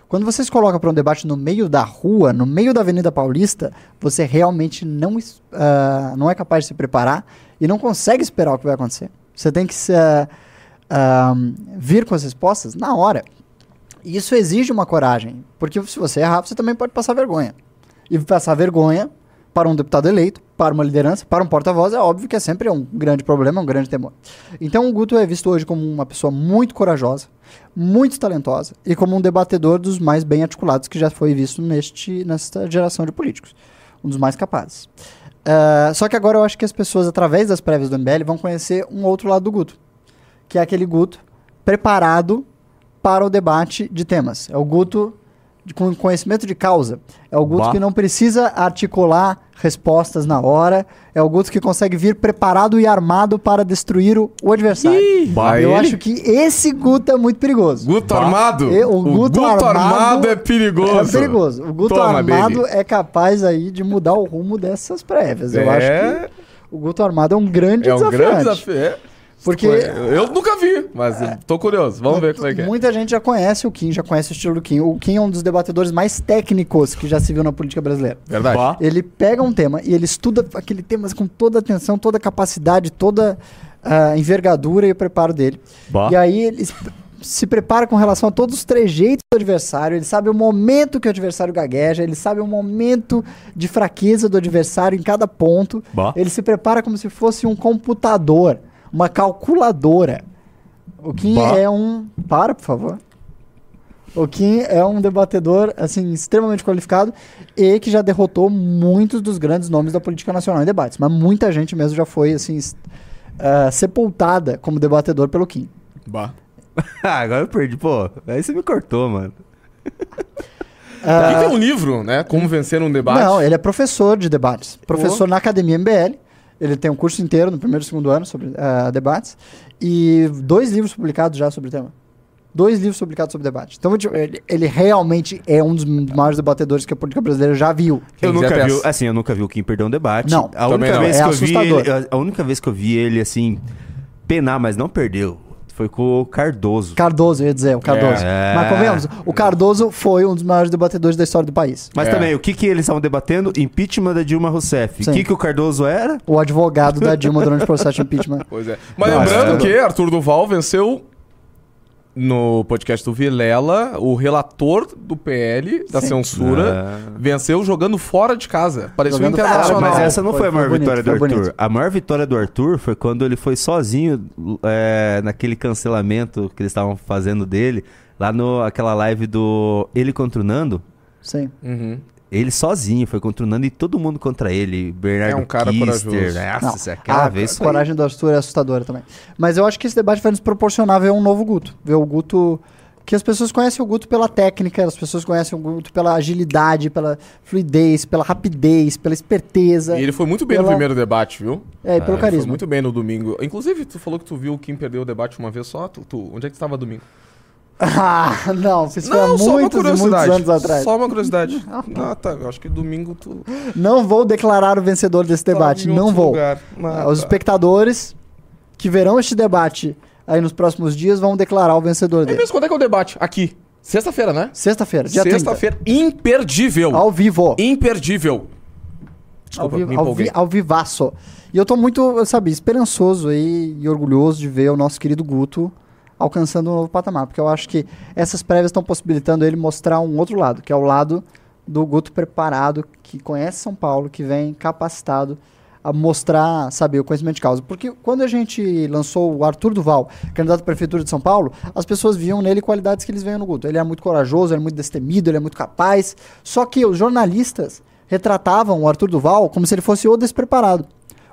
Quando você se coloca para um debate no meio da rua, no meio da Avenida Paulista, você realmente não, ah, não é capaz de se preparar e não consegue esperar o que vai acontecer. Você tem que ah, ah, vir com as respostas na hora. E isso exige uma coragem, porque se você errar, você também pode passar vergonha. E passar vergonha para um deputado eleito, para uma liderança, para um porta-voz, é óbvio que é sempre um grande problema, um grande temor. Então o Guto é visto hoje como uma pessoa muito corajosa, muito talentosa e como um debatedor dos mais bem articulados que já foi visto neste, nesta geração de políticos. Um dos mais capazes. Ah, só que agora eu acho que as pessoas, através das prévias do MBL, vão conhecer um outro lado do Guto, que é aquele Guto preparado para o debate de temas. É o Guto com conhecimento de causa. É o Guto Bah. que não precisa articular respostas na hora. É o Guto que consegue vir preparado e armado para destruir o, o adversário. Bah, Eu ele? acho que esse Guto é muito perigoso. Guto armado? E- o Guto armado é perigoso. É perigoso. O Guto Toma, armado baby. é capaz aí de mudar o rumo dessas prévias. Eu É. acho que o Guto armado é um grande É um desafiante. grande desafio. É. Porque Eu, nunca vi, mas eu tô curioso. Vamos ver como é que é. Muita gente já conhece o Kim, já conhece o estilo do Kim. O Kim é um dos debatedores mais técnicos que já se viu na política brasileira. Verdade. Bah. Ele pega um tema e ele estuda aquele tema com toda a atenção, toda a capacidade, toda a envergadura e o preparo dele. Bah. E aí ele se- se prepara com relação a todos os trejeitos do adversário, ele sabe o momento que o adversário gagueja, ele sabe o momento de fraqueza do adversário em cada ponto. Bah. Ele se prepara como se fosse um computador, uma calculadora. O Kim Bah. é um. Para, por favor. O Kim é um debatedor assim extremamente qualificado e que já derrotou muitos dos grandes nomes da política nacional em debates. Mas muita gente mesmo já foi assim ah, sepultada como debatedor pelo Kim. Bah. Ah, agora eu perdi, pô. Aí você me cortou, mano. Ah, Aqui tem um livro, né? Como vencer um debate. Não, ele é professor de debates. Professor na Academia MBL. Ele tem um curso inteiro no primeiro e segundo ano sobre ah, debates. E dois livros publicados já sobre o tema. Dois livros publicados sobre debate. Então, tipo, ele, ele realmente é um dos maiores debatedores que a política brasileira já viu. Eu nunca vi, assim, eu nunca vi o Kim perder um debate. Não, a única não. vez É que eu vi ele, a única vez que eu vi ele assim penar, mas não perdeu, foi com o Cardoso. Cardoso, eu ia dizer, o Cardoso. É. Mas convenhamos, o Cardoso foi um dos maiores debatedores da história do país. Mas É. também, o que que eles estavam debatendo? Impeachment da Dilma Rousseff. Sim. O que que o Cardoso era? O advogado da Dilma durante o processo de impeachment. Pois é. Mas lembrando é. que Arthur Duval venceu no podcast do Vilela, o relator do PL, da Sim. censura, Ah. venceu jogando fora de casa. Pareceu Jogando internacional. Mas essa não foi- foi, a foi maior bonito, vitória do foi Arthur. bonito. A maior vitória do Arthur foi quando ele foi sozinho é, naquele cancelamento que eles estavam fazendo dele, lá no aquela live do Ele contra o Nando. Sim. Uhum. Ele sozinho foi contra o Nando e todo mundo contra ele. Bernardo É um cara Kister, corajoso. Nossa, Não, é aquela a vez a coragem do Arthur é assustadora também. Mas eu acho que esse debate vai nos proporcionar ver um novo Guto. Ver o Guto. Que as pessoas conhecem o Guto pela técnica, as pessoas conhecem o Guto pela agilidade, pela fluidez, pela rapidez, pela esperteza. E ele foi muito bem no Pela- primeiro debate, viu? É, e pelo Ele foi carisma. muito bem no domingo. Inclusive, tu falou que tu viu o Kim perder o debate uma vez só. Tu, tu- onde é que tu estava domingo? Ah, não, isso foi há Não, só uma muitos muitos anos atrás. Só uma curiosidade. ah, tá. Eu acho que domingo tu. Não vou declarar o vencedor desse debate, tava em não outro vou. Ah, Ah, Os tá. espectadores que verão este debate aí nos próximos dias vão declarar o vencedor É dele. mesmo, quando é que é o debate? Aqui. Sexta-feira, né? Sexta-feira, dia 30. Sexta-feira. Imperdível. Ao vivo. Imperdível. Desculpa, ao, vi- me ao, vi- ao vivaço. E eu tô muito, sabe, esperançoso aí e orgulhoso de ver o nosso querido Guto alcançando um novo patamar, porque eu acho que essas prévias estão possibilitando ele mostrar um outro lado, que é o lado do Guto preparado, que conhece São Paulo, que vem capacitado a mostrar, sabe, o conhecimento de causa. Porque quando a gente lançou o Arthur Duval, candidato à prefeitura de São Paulo, as pessoas viam nele qualidades que eles veem no Guto. Ele é muito corajoso, ele é muito destemido, ele é muito capaz. Só que os jornalistas retratavam o Arthur Duval como se ele fosse o despreparado.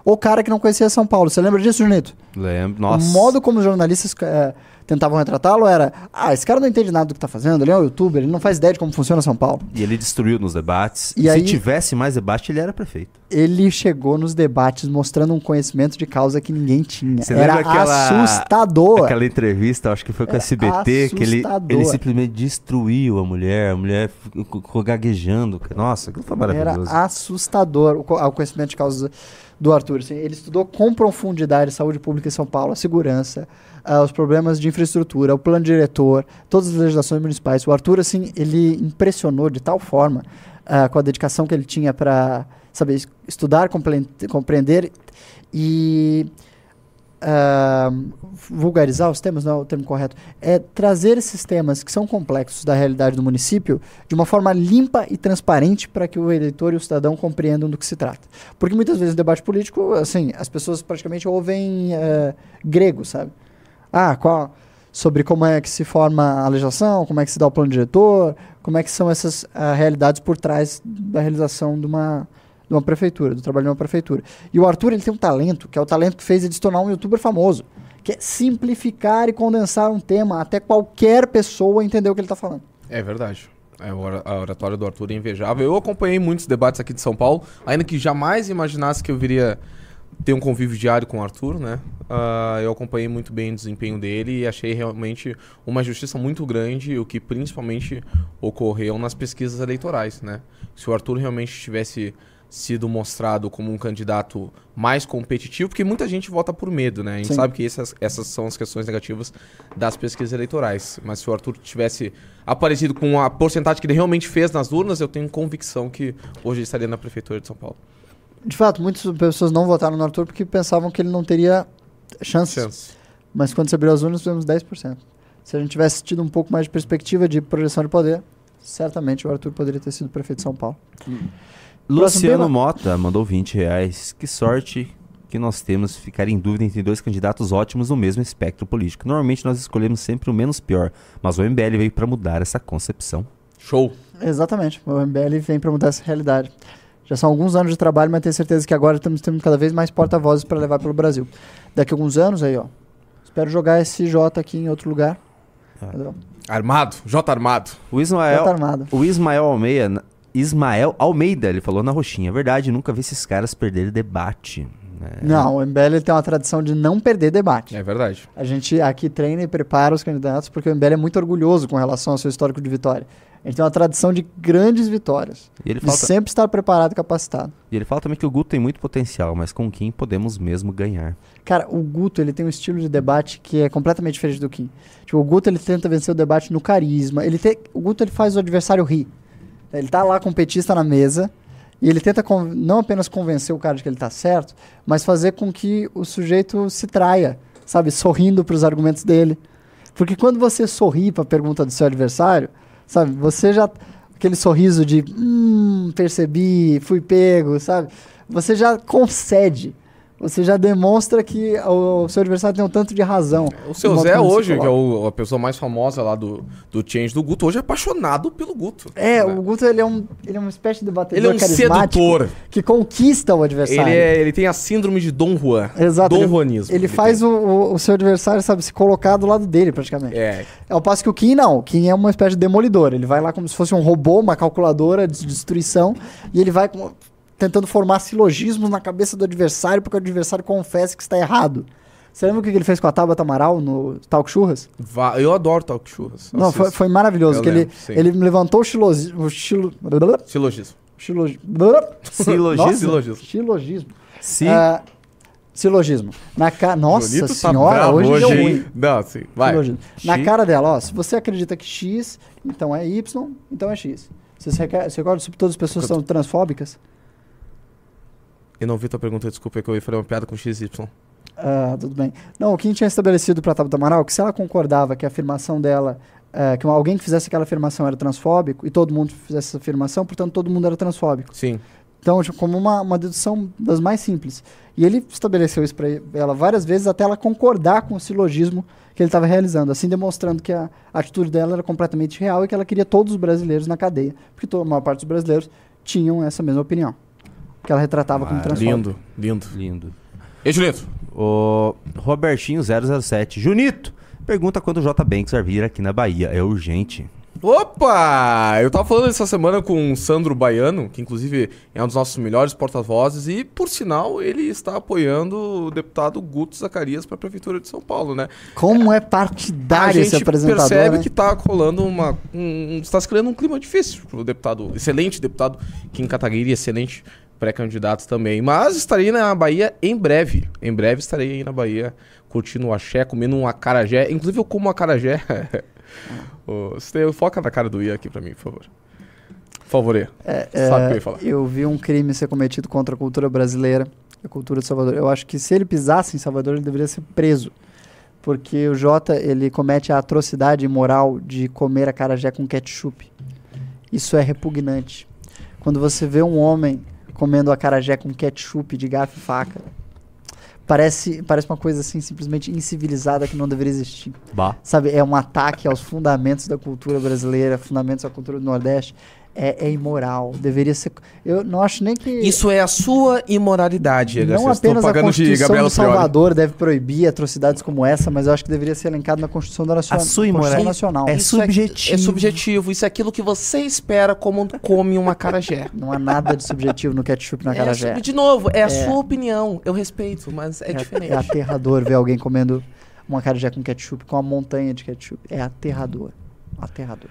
O cara que não conhecia São Paulo. Você lembra disso, Junito? Lembro. Nossa. O modo como os jornalistas eh, tentavam retratá-lo era: ah, esse cara não entende nada do que tá fazendo, ele é um youtuber, ele não faz ideia de como funciona São Paulo. E ele destruiu nos debates. E E, aí- se tivesse mais debate, ele era prefeito. Ele chegou nos debates mostrando um conhecimento de causa que ninguém tinha. Você era aquela- assustador. Aquela entrevista, acho que foi com o É SBT, que ele, assustador. ele simplesmente destruiu a mulher, a mulher ficou gaguejando. Nossa, aquilo foi Era maravilhoso. assustador o, o conhecimento de causa do Arthur. assim. ele estudou com profundidade saúde pública em São Paulo, a segurança, ah, os problemas de infraestrutura, o plano diretor, todas as legislações municipais. O Arthur, assim, ele impressionou de tal forma ah, com a dedicação que ele tinha para saber es- estudar, compre- compreender e ah, vulgarizar os temas, não é o termo correto, é trazer esses temas que são complexos da realidade do município de uma forma limpa e transparente para que o eleitor e o cidadão compreendam do que se trata. Porque muitas vezes no debate político, assim, as pessoas praticamente ouvem eh, grego, sabe? Ah, qual, sobre como é que se forma a legislação, como é que se dá o plano diretor, como é que são essas ah, realidades por trás da realização de uma, de uma prefeitura, do trabalho de uma prefeitura. E o Arthur, ele tem um talento, que é o talento que fez ele se tornar um youtuber famoso, que é simplificar e condensar um tema até qualquer pessoa entender o que ele está falando. É verdade. É, a oratória do Arthur é invejável. Eu acompanhei muitos debates aqui de São Paulo, ainda que jamais imaginasse que eu viria ter um convívio diário com o Arthur, né? Ah, eu acompanhei muito bem o desempenho dele e achei realmente uma justiça muito grande, o que principalmente ocorreu nas pesquisas eleitorais, né? Se o Arthur realmente tivesse sido mostrado como um candidato mais competitivo, porque muita gente vota por medo, né? A gente Sim. sabe que essas, essas são as questões negativas das pesquisas eleitorais. Mas se o Arthur tivesse aparecido com a porcentagem que ele realmente fez nas urnas, eu tenho convicção que hoje ele estaria na prefeitura de São Paulo. De fato, muitas pessoas não votaram no Arthur porque pensavam que ele não teria chances. Chance. Mas quando você abriu as urnas, tivemos 10%. Se a gente tivesse tido um pouco mais de perspectiva de projeção de poder, certamente o Arthur poderia ter sido prefeito de São Paulo. Luciano. Mota mandou 20 reais. Que sorte que nós temos ficar em dúvida entre dois candidatos ótimos no mesmo espectro político. Normalmente nós escolhemos sempre o menos pior, mas o MBL veio para mudar essa concepção. Show. Exatamente. O MBL vem para mudar essa realidade. Já são alguns anos de trabalho, mas tenho certeza que agora estamos tendo cada vez mais porta-vozes para levar pelo Brasil. Daqui a alguns anos aí, ó. Espero jogar esse J aqui em outro lugar. Entendeu? Armado, J armado. O Ismael, J armado. o Ismael Almeida, Ismael Almeida, ele falou na roxinha. É verdade, nunca vi esses caras perderem debate. né? Não, o MBL ele tem uma tradição de não perder debate. É verdade. A gente aqui treina e prepara os candidatos porque o MBL é muito orgulhoso com relação ao seu histórico de vitória. A gente tem uma tradição de grandes vitórias. E ele De sempre estar preparado e capacitado. e ele fala também que o Guto tem muito potencial, mas com quem podemos mesmo ganhar. Cara, o Guto, ele tem um estilo de debate que é completamente diferente do Kim. Tipo, o Guto, ele tenta vencer o debate no carisma. Ele tem, o Guto, ele faz o adversário rir. Ele tá lá com o petista na mesa e ele tenta con- não apenas convencer o cara de que ele tá certo, mas fazer com que o sujeito se traia, sabe? Sorrindo pros argumentos dele. Porque quando você sorri pra pergunta do seu adversário, sabe? Você já... Aquele sorriso de... Hum, percebi, fui pego, sabe? Você já concede. Você já demonstra que o, seu adversário tem um tanto de razão. O seu Zé hoje, que é o- a pessoa mais famosa lá do, do Change do Guto, hoje é apaixonado pelo Guto. É, né? o Guto ele é, um, ele é uma espécie de debatedor Ele é um sedutor. que conquista o adversário. Ele, é, ele tem a síndrome de Dom Juan. Exato. Dom ele, Juanismo. ele faz o, o, o seu adversário, sabe, se colocar do lado dele, praticamente. É. Ao passo que o Kim não. O Kim é uma espécie de demolidor. Ele vai lá como se fosse um robô, uma calculadora de destruição, e ele vai com- tentando formar silogismos na cabeça do adversário, porque o adversário confessa que está errado. Você lembra o que ele fez com a Tabata Amaral no Talk Churras? Va- Eu adoro talk churras. Não, foi, foi maravilhoso. Eu Que ele, lembro, sim. ele levantou o xilogismo. O xilo, Silogismo. Silogismo? Nossa, Silogismo. Silogismo. Ah, silogismo. Na ca... Nossa Bonito tá senhora, bravo hoje, deu hein? ruim. Não, sim. Vai. Silogismo. Na cara dela, ó, se você acredita que X, então é Y, então é X. Você se recorda se todas as pessoas são transfóbicas? Eu não vi tua pergunta, desculpa, é que eu ia fazer uma piada com XY. Ah, tudo bem. Não, o Kim tinha estabelecido para a Tabata Amaral que se ela concordava que a afirmação dela é, que alguém que fizesse aquela afirmação era transfóbico e todo mundo fizesse essa afirmação, portanto todo mundo era transfóbico. Sim. Então, tipo, como uma, uma dedução das mais simples. E ele estabeleceu isso para ela várias vezes até ela concordar com o silogismo que ele estava realizando, assim demonstrando que a atitude dela era completamente real e que ela queria todos os brasileiros na cadeia, porque toda, a maior parte dos brasileiros tinham essa mesma opinião, que ela retratava como Ah, transfóbica. Lindo, lindo. Lindo. E Julito? O Robertinho007. Junito, pergunta quando o J Banks vai vir aqui na Bahia. É urgente. Opa! Eu tava falando essa semana com o Sandro Baiano, que inclusive é um dos nossos melhores porta-vozes, e por sinal ele está apoiando o deputado Guto Zacarias para a Prefeitura de São Paulo, né? Como é A partidário esse gente apresentador, percebe né? que tá rolando uma. Um, está se criando um clima difícil pro deputado, excelente deputado Kim Kataguiri, excelente pré-candidato também. Mas estarei na Bahia em breve. Em breve estarei aí na Bahia curtindo o axé, comendo um acarajé. Inclusive eu como acarajé. Ô, Você foca na cara do Ian aqui pra mim, por favor. Por favor, Ian. É, Sabe o que eu é, ia falar. eu vi um crime ser cometido contra a cultura brasileira, a cultura de Salvador. Eu acho que se ele pisasse em Salvador, ele deveria ser preso. Porque o Jota, ele comete a atrocidade imoral de comer acarajé com ketchup. Isso é repugnante. Quando você vê um homem comendo acarajé com ketchup de garfo e faca, parece, parece uma coisa assim simplesmente incivilizada que não deveria existir. Bah. Sabe, é um ataque aos fundamentos da cultura brasileira, fundamentos da cultura do Nordeste. É, é imoral. Deveria ser. Eu não acho nem que. Isso é a sua imoralidade, não. Estou apenas a de Constituição de Salvador deve proibir atrocidades como essa, mas eu acho que deveria ser elencado na Constituição da Nacional. A sua Constituição imoral- Nacional. é Isso subjetivo. É, subjetivo. Isso é aquilo que você espera como come um acarajé. Não há nada de subjetivo no ketchup na É, carajé. sub- de novo, é a É. sua opinião. Eu respeito, mas é, É, diferente. é aterrador ver alguém comendo uma acarajé com ketchup, com uma montanha de ketchup. É aterrador. Aterrador.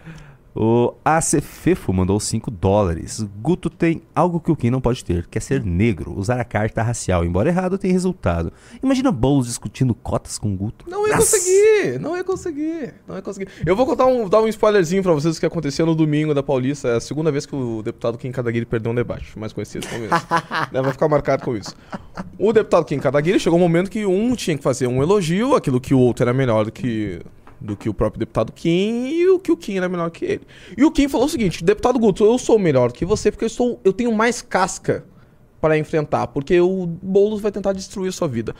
O AC Fefo mandou 5 dólares. Guto tem algo que o Kim não pode ter, que é ser negro, usar a carta racial. Embora errado, tem resultado. Imagina Boulos discutindo cotas com Guto. Não ia Nossa. conseguir, não ia conseguir, não ia conseguir. Eu vou contar um, dar um spoilerzinho pra vocês do que aconteceu no domingo da Paulista. É a segunda vez que o deputado Kim Kataguiri perdeu um debate, mais conhecido como isso. Né, Vai ficar marcado com isso. O deputado Kim Kataguiri chegou um momento que um tinha que fazer um elogio, aquilo que o outro era melhor do que do que o próprio deputado Kim e o que o Kim era melhor que ele. E o Kim falou o seguinte: deputado Guto, eu sou melhor que você porque eu, estou, eu tenho mais casca para enfrentar, porque o Boulos vai tentar destruir a sua vida.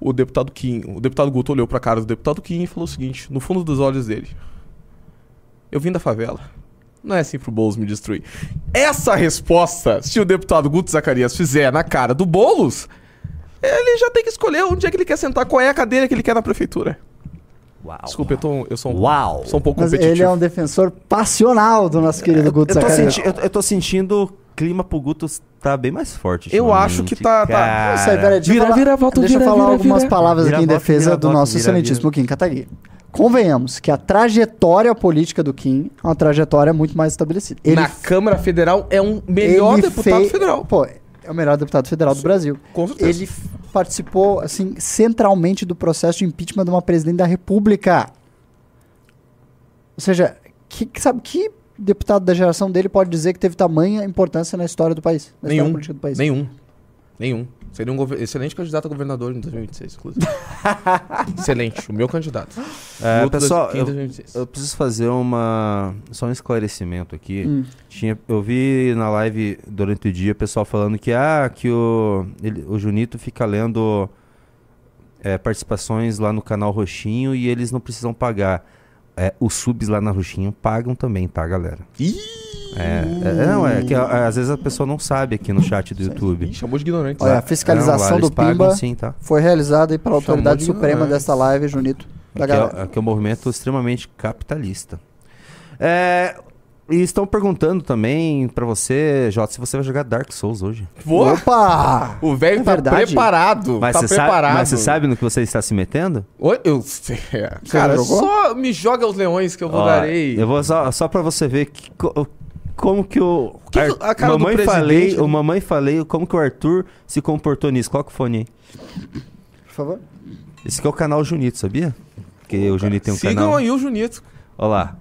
O deputado Kim, o deputado Guto olhou pra cara do deputado Kim e falou o seguinte, no fundo dos olhos dele: Eu vim da favela. Não é assim pro Boulos me destruir. Essa resposta, se o deputado Guto Zacarias fizer na cara do Boulos, ele já tem que escolher onde é que ele quer sentar, qual é a cadeira que ele quer na prefeitura. Uau. Desculpa, eu, tô, eu sou um, Uau. sou um pouco Mas competitivo. ele é um defensor passional do nosso querido Guto Eu tô, senti- eu, eu tô sentindo o clima pro Guto tá bem mais forte. Eu acho que tá- tá- sei, peraí, deixa Vira, eu falar, vira, volta, deixa eu vira, falar vira, algumas vira. palavras Vira, aqui em volta, defesa vira, do nosso vira, excelentíssimo Kim Kataguiri. Convenhamos que a trajetória política do Kim é uma trajetória muito mais estabelecida. Ele, Na Câmara Federal é um melhor deputado fei- federal. Pô, é o melhor deputado federal do Brasil. Com certeza. Ele participou, assim, centralmente do processo de impeachment de uma presidente da República. Ou seja, que, que- sabe, que deputado da geração dele pode dizer que teve tamanha importância na história do país? Na história Nenhum. política do país? Nenhum. Nenhum. Seria um excelente candidato a governador em 2026, inclusive. excelente. O meu candidato. É, pessoal, 2015, eu, 2026. eu preciso fazer uma só um esclarecimento aqui. Hum. Tinha, eu vi na live durante o dia o pessoal falando que ah, que o, ele- o Junito fica lendo é, participações lá no canal Roxinho e eles não precisam pagar. É, os subs lá na Roxinho pagam também, tá, galera? É, é, não, é que a- às vezes a pessoa não sabe aqui no chat do YouTube. Ih, chamou de ignorante. Olha, a Não, fiscalização lá eles do pagam Pimba sim, tá? foi realizada aí pela Chamou autoridade de suprema ignorante. desta live, Junito. Da Que é, galera. que é um movimento extremamente capitalista. É, e estão perguntando também pra você, Jota, se você vai jogar Dark Souls hoje. Pô, Opa! o velho É tá verdade? preparado. Mas, tá você sabe, preparado. mas você sabe no que você está se metendo? Oi, eu sei. é. Cara, jogou? só me joga os leões que eu Ó, vogarei. eu vou só, só pra você ver que co- como que o. que que a cara do mamãe falei, o mamãe falei, como que o Arthur se comportou nisso. Coloca o fone aí. Por favor. Esse aqui é o canal Junito, sabia? Porque o Junito tem um Sigam canal. aí o Junito. Olha lá.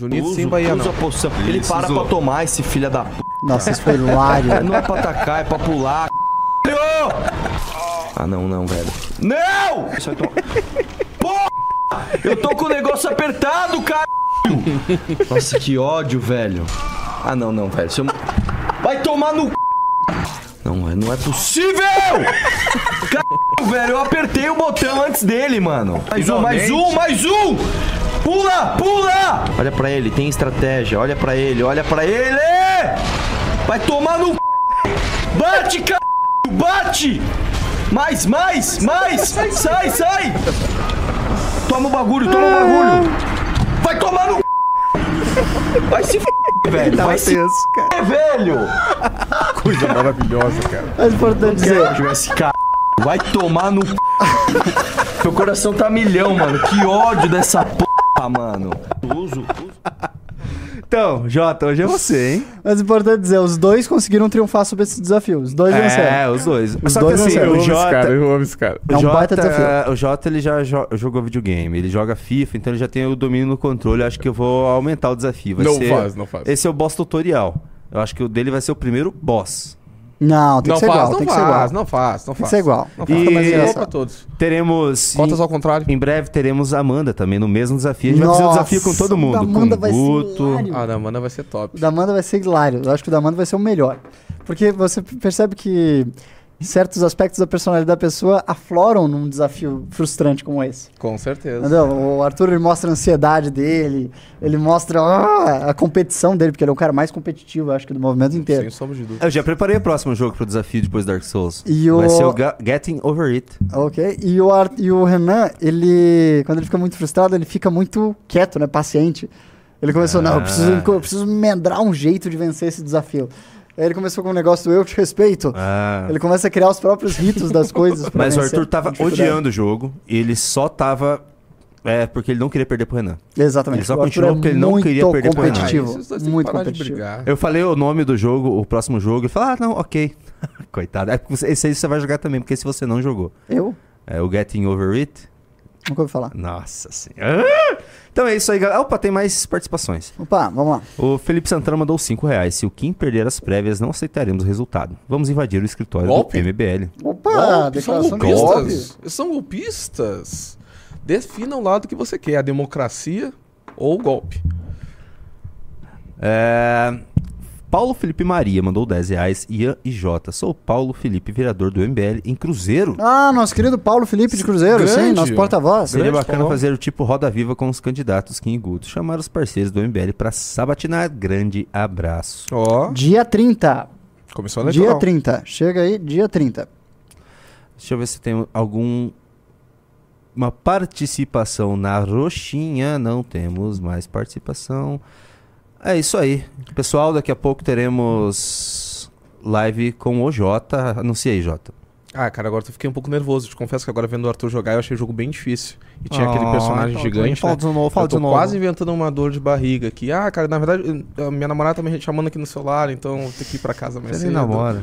Junito sem Bahia, não. Poção. Ele para pra tomar esse filho da p. Nossa, isso foi hilário. Não é pra atacar, é pra pular. Ah, não, não, velho. Não! Isso vai tomar. Eu tô com o negócio apertado, cara. Nossa, que ódio, velho. Ah, não, não, velho. Eu... Vai tomar no c... Não, não é possível! Caralho, velho, eu apertei o botão antes dele, mano. Mais um, mais um, mais um! Pula, pula! Olha pra ele, tem estratégia. Olha pra ele, olha pra ele! Vai tomar no c... Bate, cara! Bate! Mais, mais, mais! Sai, sai! Toma o bagulho, toma o bagulho! Vai tomar no c... Vai se f... velho! Tava Vai se tenso, cara. f... velho! Coisa maravilhosa, cara. Mas importante dizer, Jogar esse c... Vai tomar no c... Meu coração tá milhão, mano. Que ódio dessa mano. Uso, uso. Então, Jota, hoje é você, hein? mas importante dizer, os dois conseguiram triunfar sobre esse desafio. Os dois É, venceram. os dois. Os Só dois que assim, venceram. o Eu amo esse Jota, cara, eu amo esse cara. É um Jota, baita desafio. O Jota ele já jo- jogou videogame, ele joga FIFA, então ele já tem o domínio no controle. Eu acho que eu vou aumentar o desafio. Vai Não ser- faz, não faz. Esse é o boss tutorial. Eu acho que o dele vai ser o primeiro boss. Não, tem Não que ser faz, igual, não tem que ser igual. faz, não faz, não Tem faz. que ser igual. Não E- faz. Mas é igual pra todos. Teremos. Cotas em, ao contrário. em breve teremos a Amanda também no mesmo desafio. A gente vai fazer um Nossa, desafio com todo o mundo. da Amanda com vai ser Guto. hilário. Ah, da Amanda vai ser top. O da Amanda vai ser hilário. Eu acho que o da Amanda vai ser o melhor. Porque você percebe que certos aspectos da personalidade da pessoa afloram num desafio frustrante como esse. Com certeza. Entendeu? O Arthur ele mostra a ansiedade dele, ele mostra ah, a competição dele, porque ele é o cara mais competitivo, acho que, do movimento inteiro. Sem sombra de dúvida. Eu já preparei o próximo jogo pro desafio depois do Dark Souls. E o- Vai ser o Ga- Getting Over It. Ok? E o, Ar- e o Renan, ele, quando ele fica muito frustrado, ele fica muito quieto, né? Paciente. Ele começou, não, eu preciso, Ah. eu preciso mendrar um jeito de vencer esse desafio. Aí ele começou com um negócio do eu te respeito. Ah. Ele começa a criar os próprios ritos das coisas. Mas o Arthur tava odiando o jogo e ele só tava. É, porque ele não queria perder pro Renan. Exatamente. Ele só continuou é porque ele não queria perder pro Renan. que muito competitivo. Eu falei o nome do jogo, o próximo jogo, ele falou: Ah, não, ok. Coitado. É esse aí você vai jogar também, porque esse você não jogou. Eu? É o Getting Over It. Nunca ouvi falar. Nossa senhora. Ah! Então é isso aí, galera. Opa, tem mais participações. Opa, vamos lá. O Felipe Santana mandou 5 reais. Se o Kim perder as prévias, não aceitaremos o resultado. Vamos invadir o escritório Golpe? do MBL. Opa, Golpe, são declaração de golpistas. golpe. São golpistas. Defina o lado que você quer, a democracia ou o golpe. É, Paulo Felipe Maria mandou 10 reais. Ian e Jota. Sou o Paulo Felipe, vereador do MBL em Cruzeiro. Ah, nosso querido Paulo Felipe de Cruzeiro, sim, Grande. nosso porta-voz. Seria bacana Paulo. fazer o tipo Roda Viva com os candidatos Kim e Guto. Chamar os parceiros do MBL para sabatinar. Grande abraço. Ó, Dia 30. começou a. Dia 30. Chega aí, dia 30. Deixa eu ver se tem algum. Uma participação na roxinha. Não temos mais participação. É isso aí. Pessoal, daqui a pouco teremos live com o Jota. Anuncia aí, Jota. Ah, cara, agora eu fiquei um pouco nervoso. Te confesso que agora vendo o Arthur jogar, eu achei o jogo bem difícil. E tinha aquele Ah, personagem então, gigante. fala né? de novo, fala eu tô de novo. quase inventando uma dor de barriga aqui. Ah, cara, na verdade, minha namorada tá me chamando aqui no celular, então vou ter que ir pra casa mais Você cedo. namora.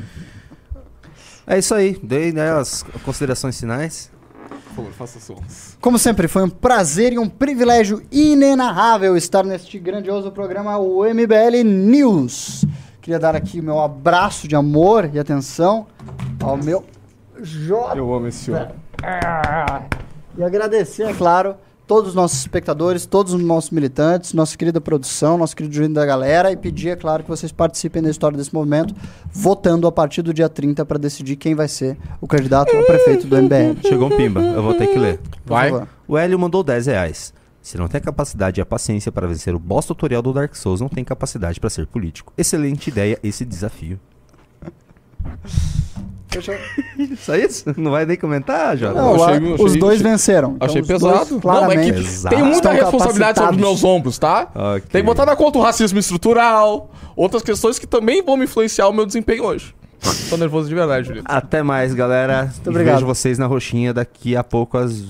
É isso aí. Dei né, as considerações finais. Por favor, faça sons. Como sempre, foi um prazer e um privilégio inenarrável estar neste grandioso programa, o MBL News. Queria dar aqui o meu abraço de amor e atenção ao meu J. Eu amo esse homem. E agradecer, é claro, todos os nossos espectadores, todos os nossos militantes, nossa querida produção, nosso querido jurídico da galera e pedir, é claro, que vocês participem da história desse movimento, votando a partir do dia 30 para decidir quem vai ser o candidato ao prefeito do MBL. Chegou um pimba. Eu vou ter que ler. Vai. O Hélio mandou 10 reais. Se não tem a capacidade e a paciência para vencer o boss tutorial do Dark Souls, não tem capacidade para ser político. Excelente ideia esse desafio. Só isso? Não vai nem comentar, Jota? Não, Eu achei- os achei- dois achei- venceram. Então, Achei pesado. Não, é claramente que Exato. tem muita responsabilidade sobre meus ombros, tá? Ok. Tem que botar na conta o racismo estrutural, outras questões que também vão me influenciar o meu desempenho hoje. Tô nervoso de verdade, Julito. Até mais, galera. obrigado. Vejo vocês na roxinha daqui a pouco às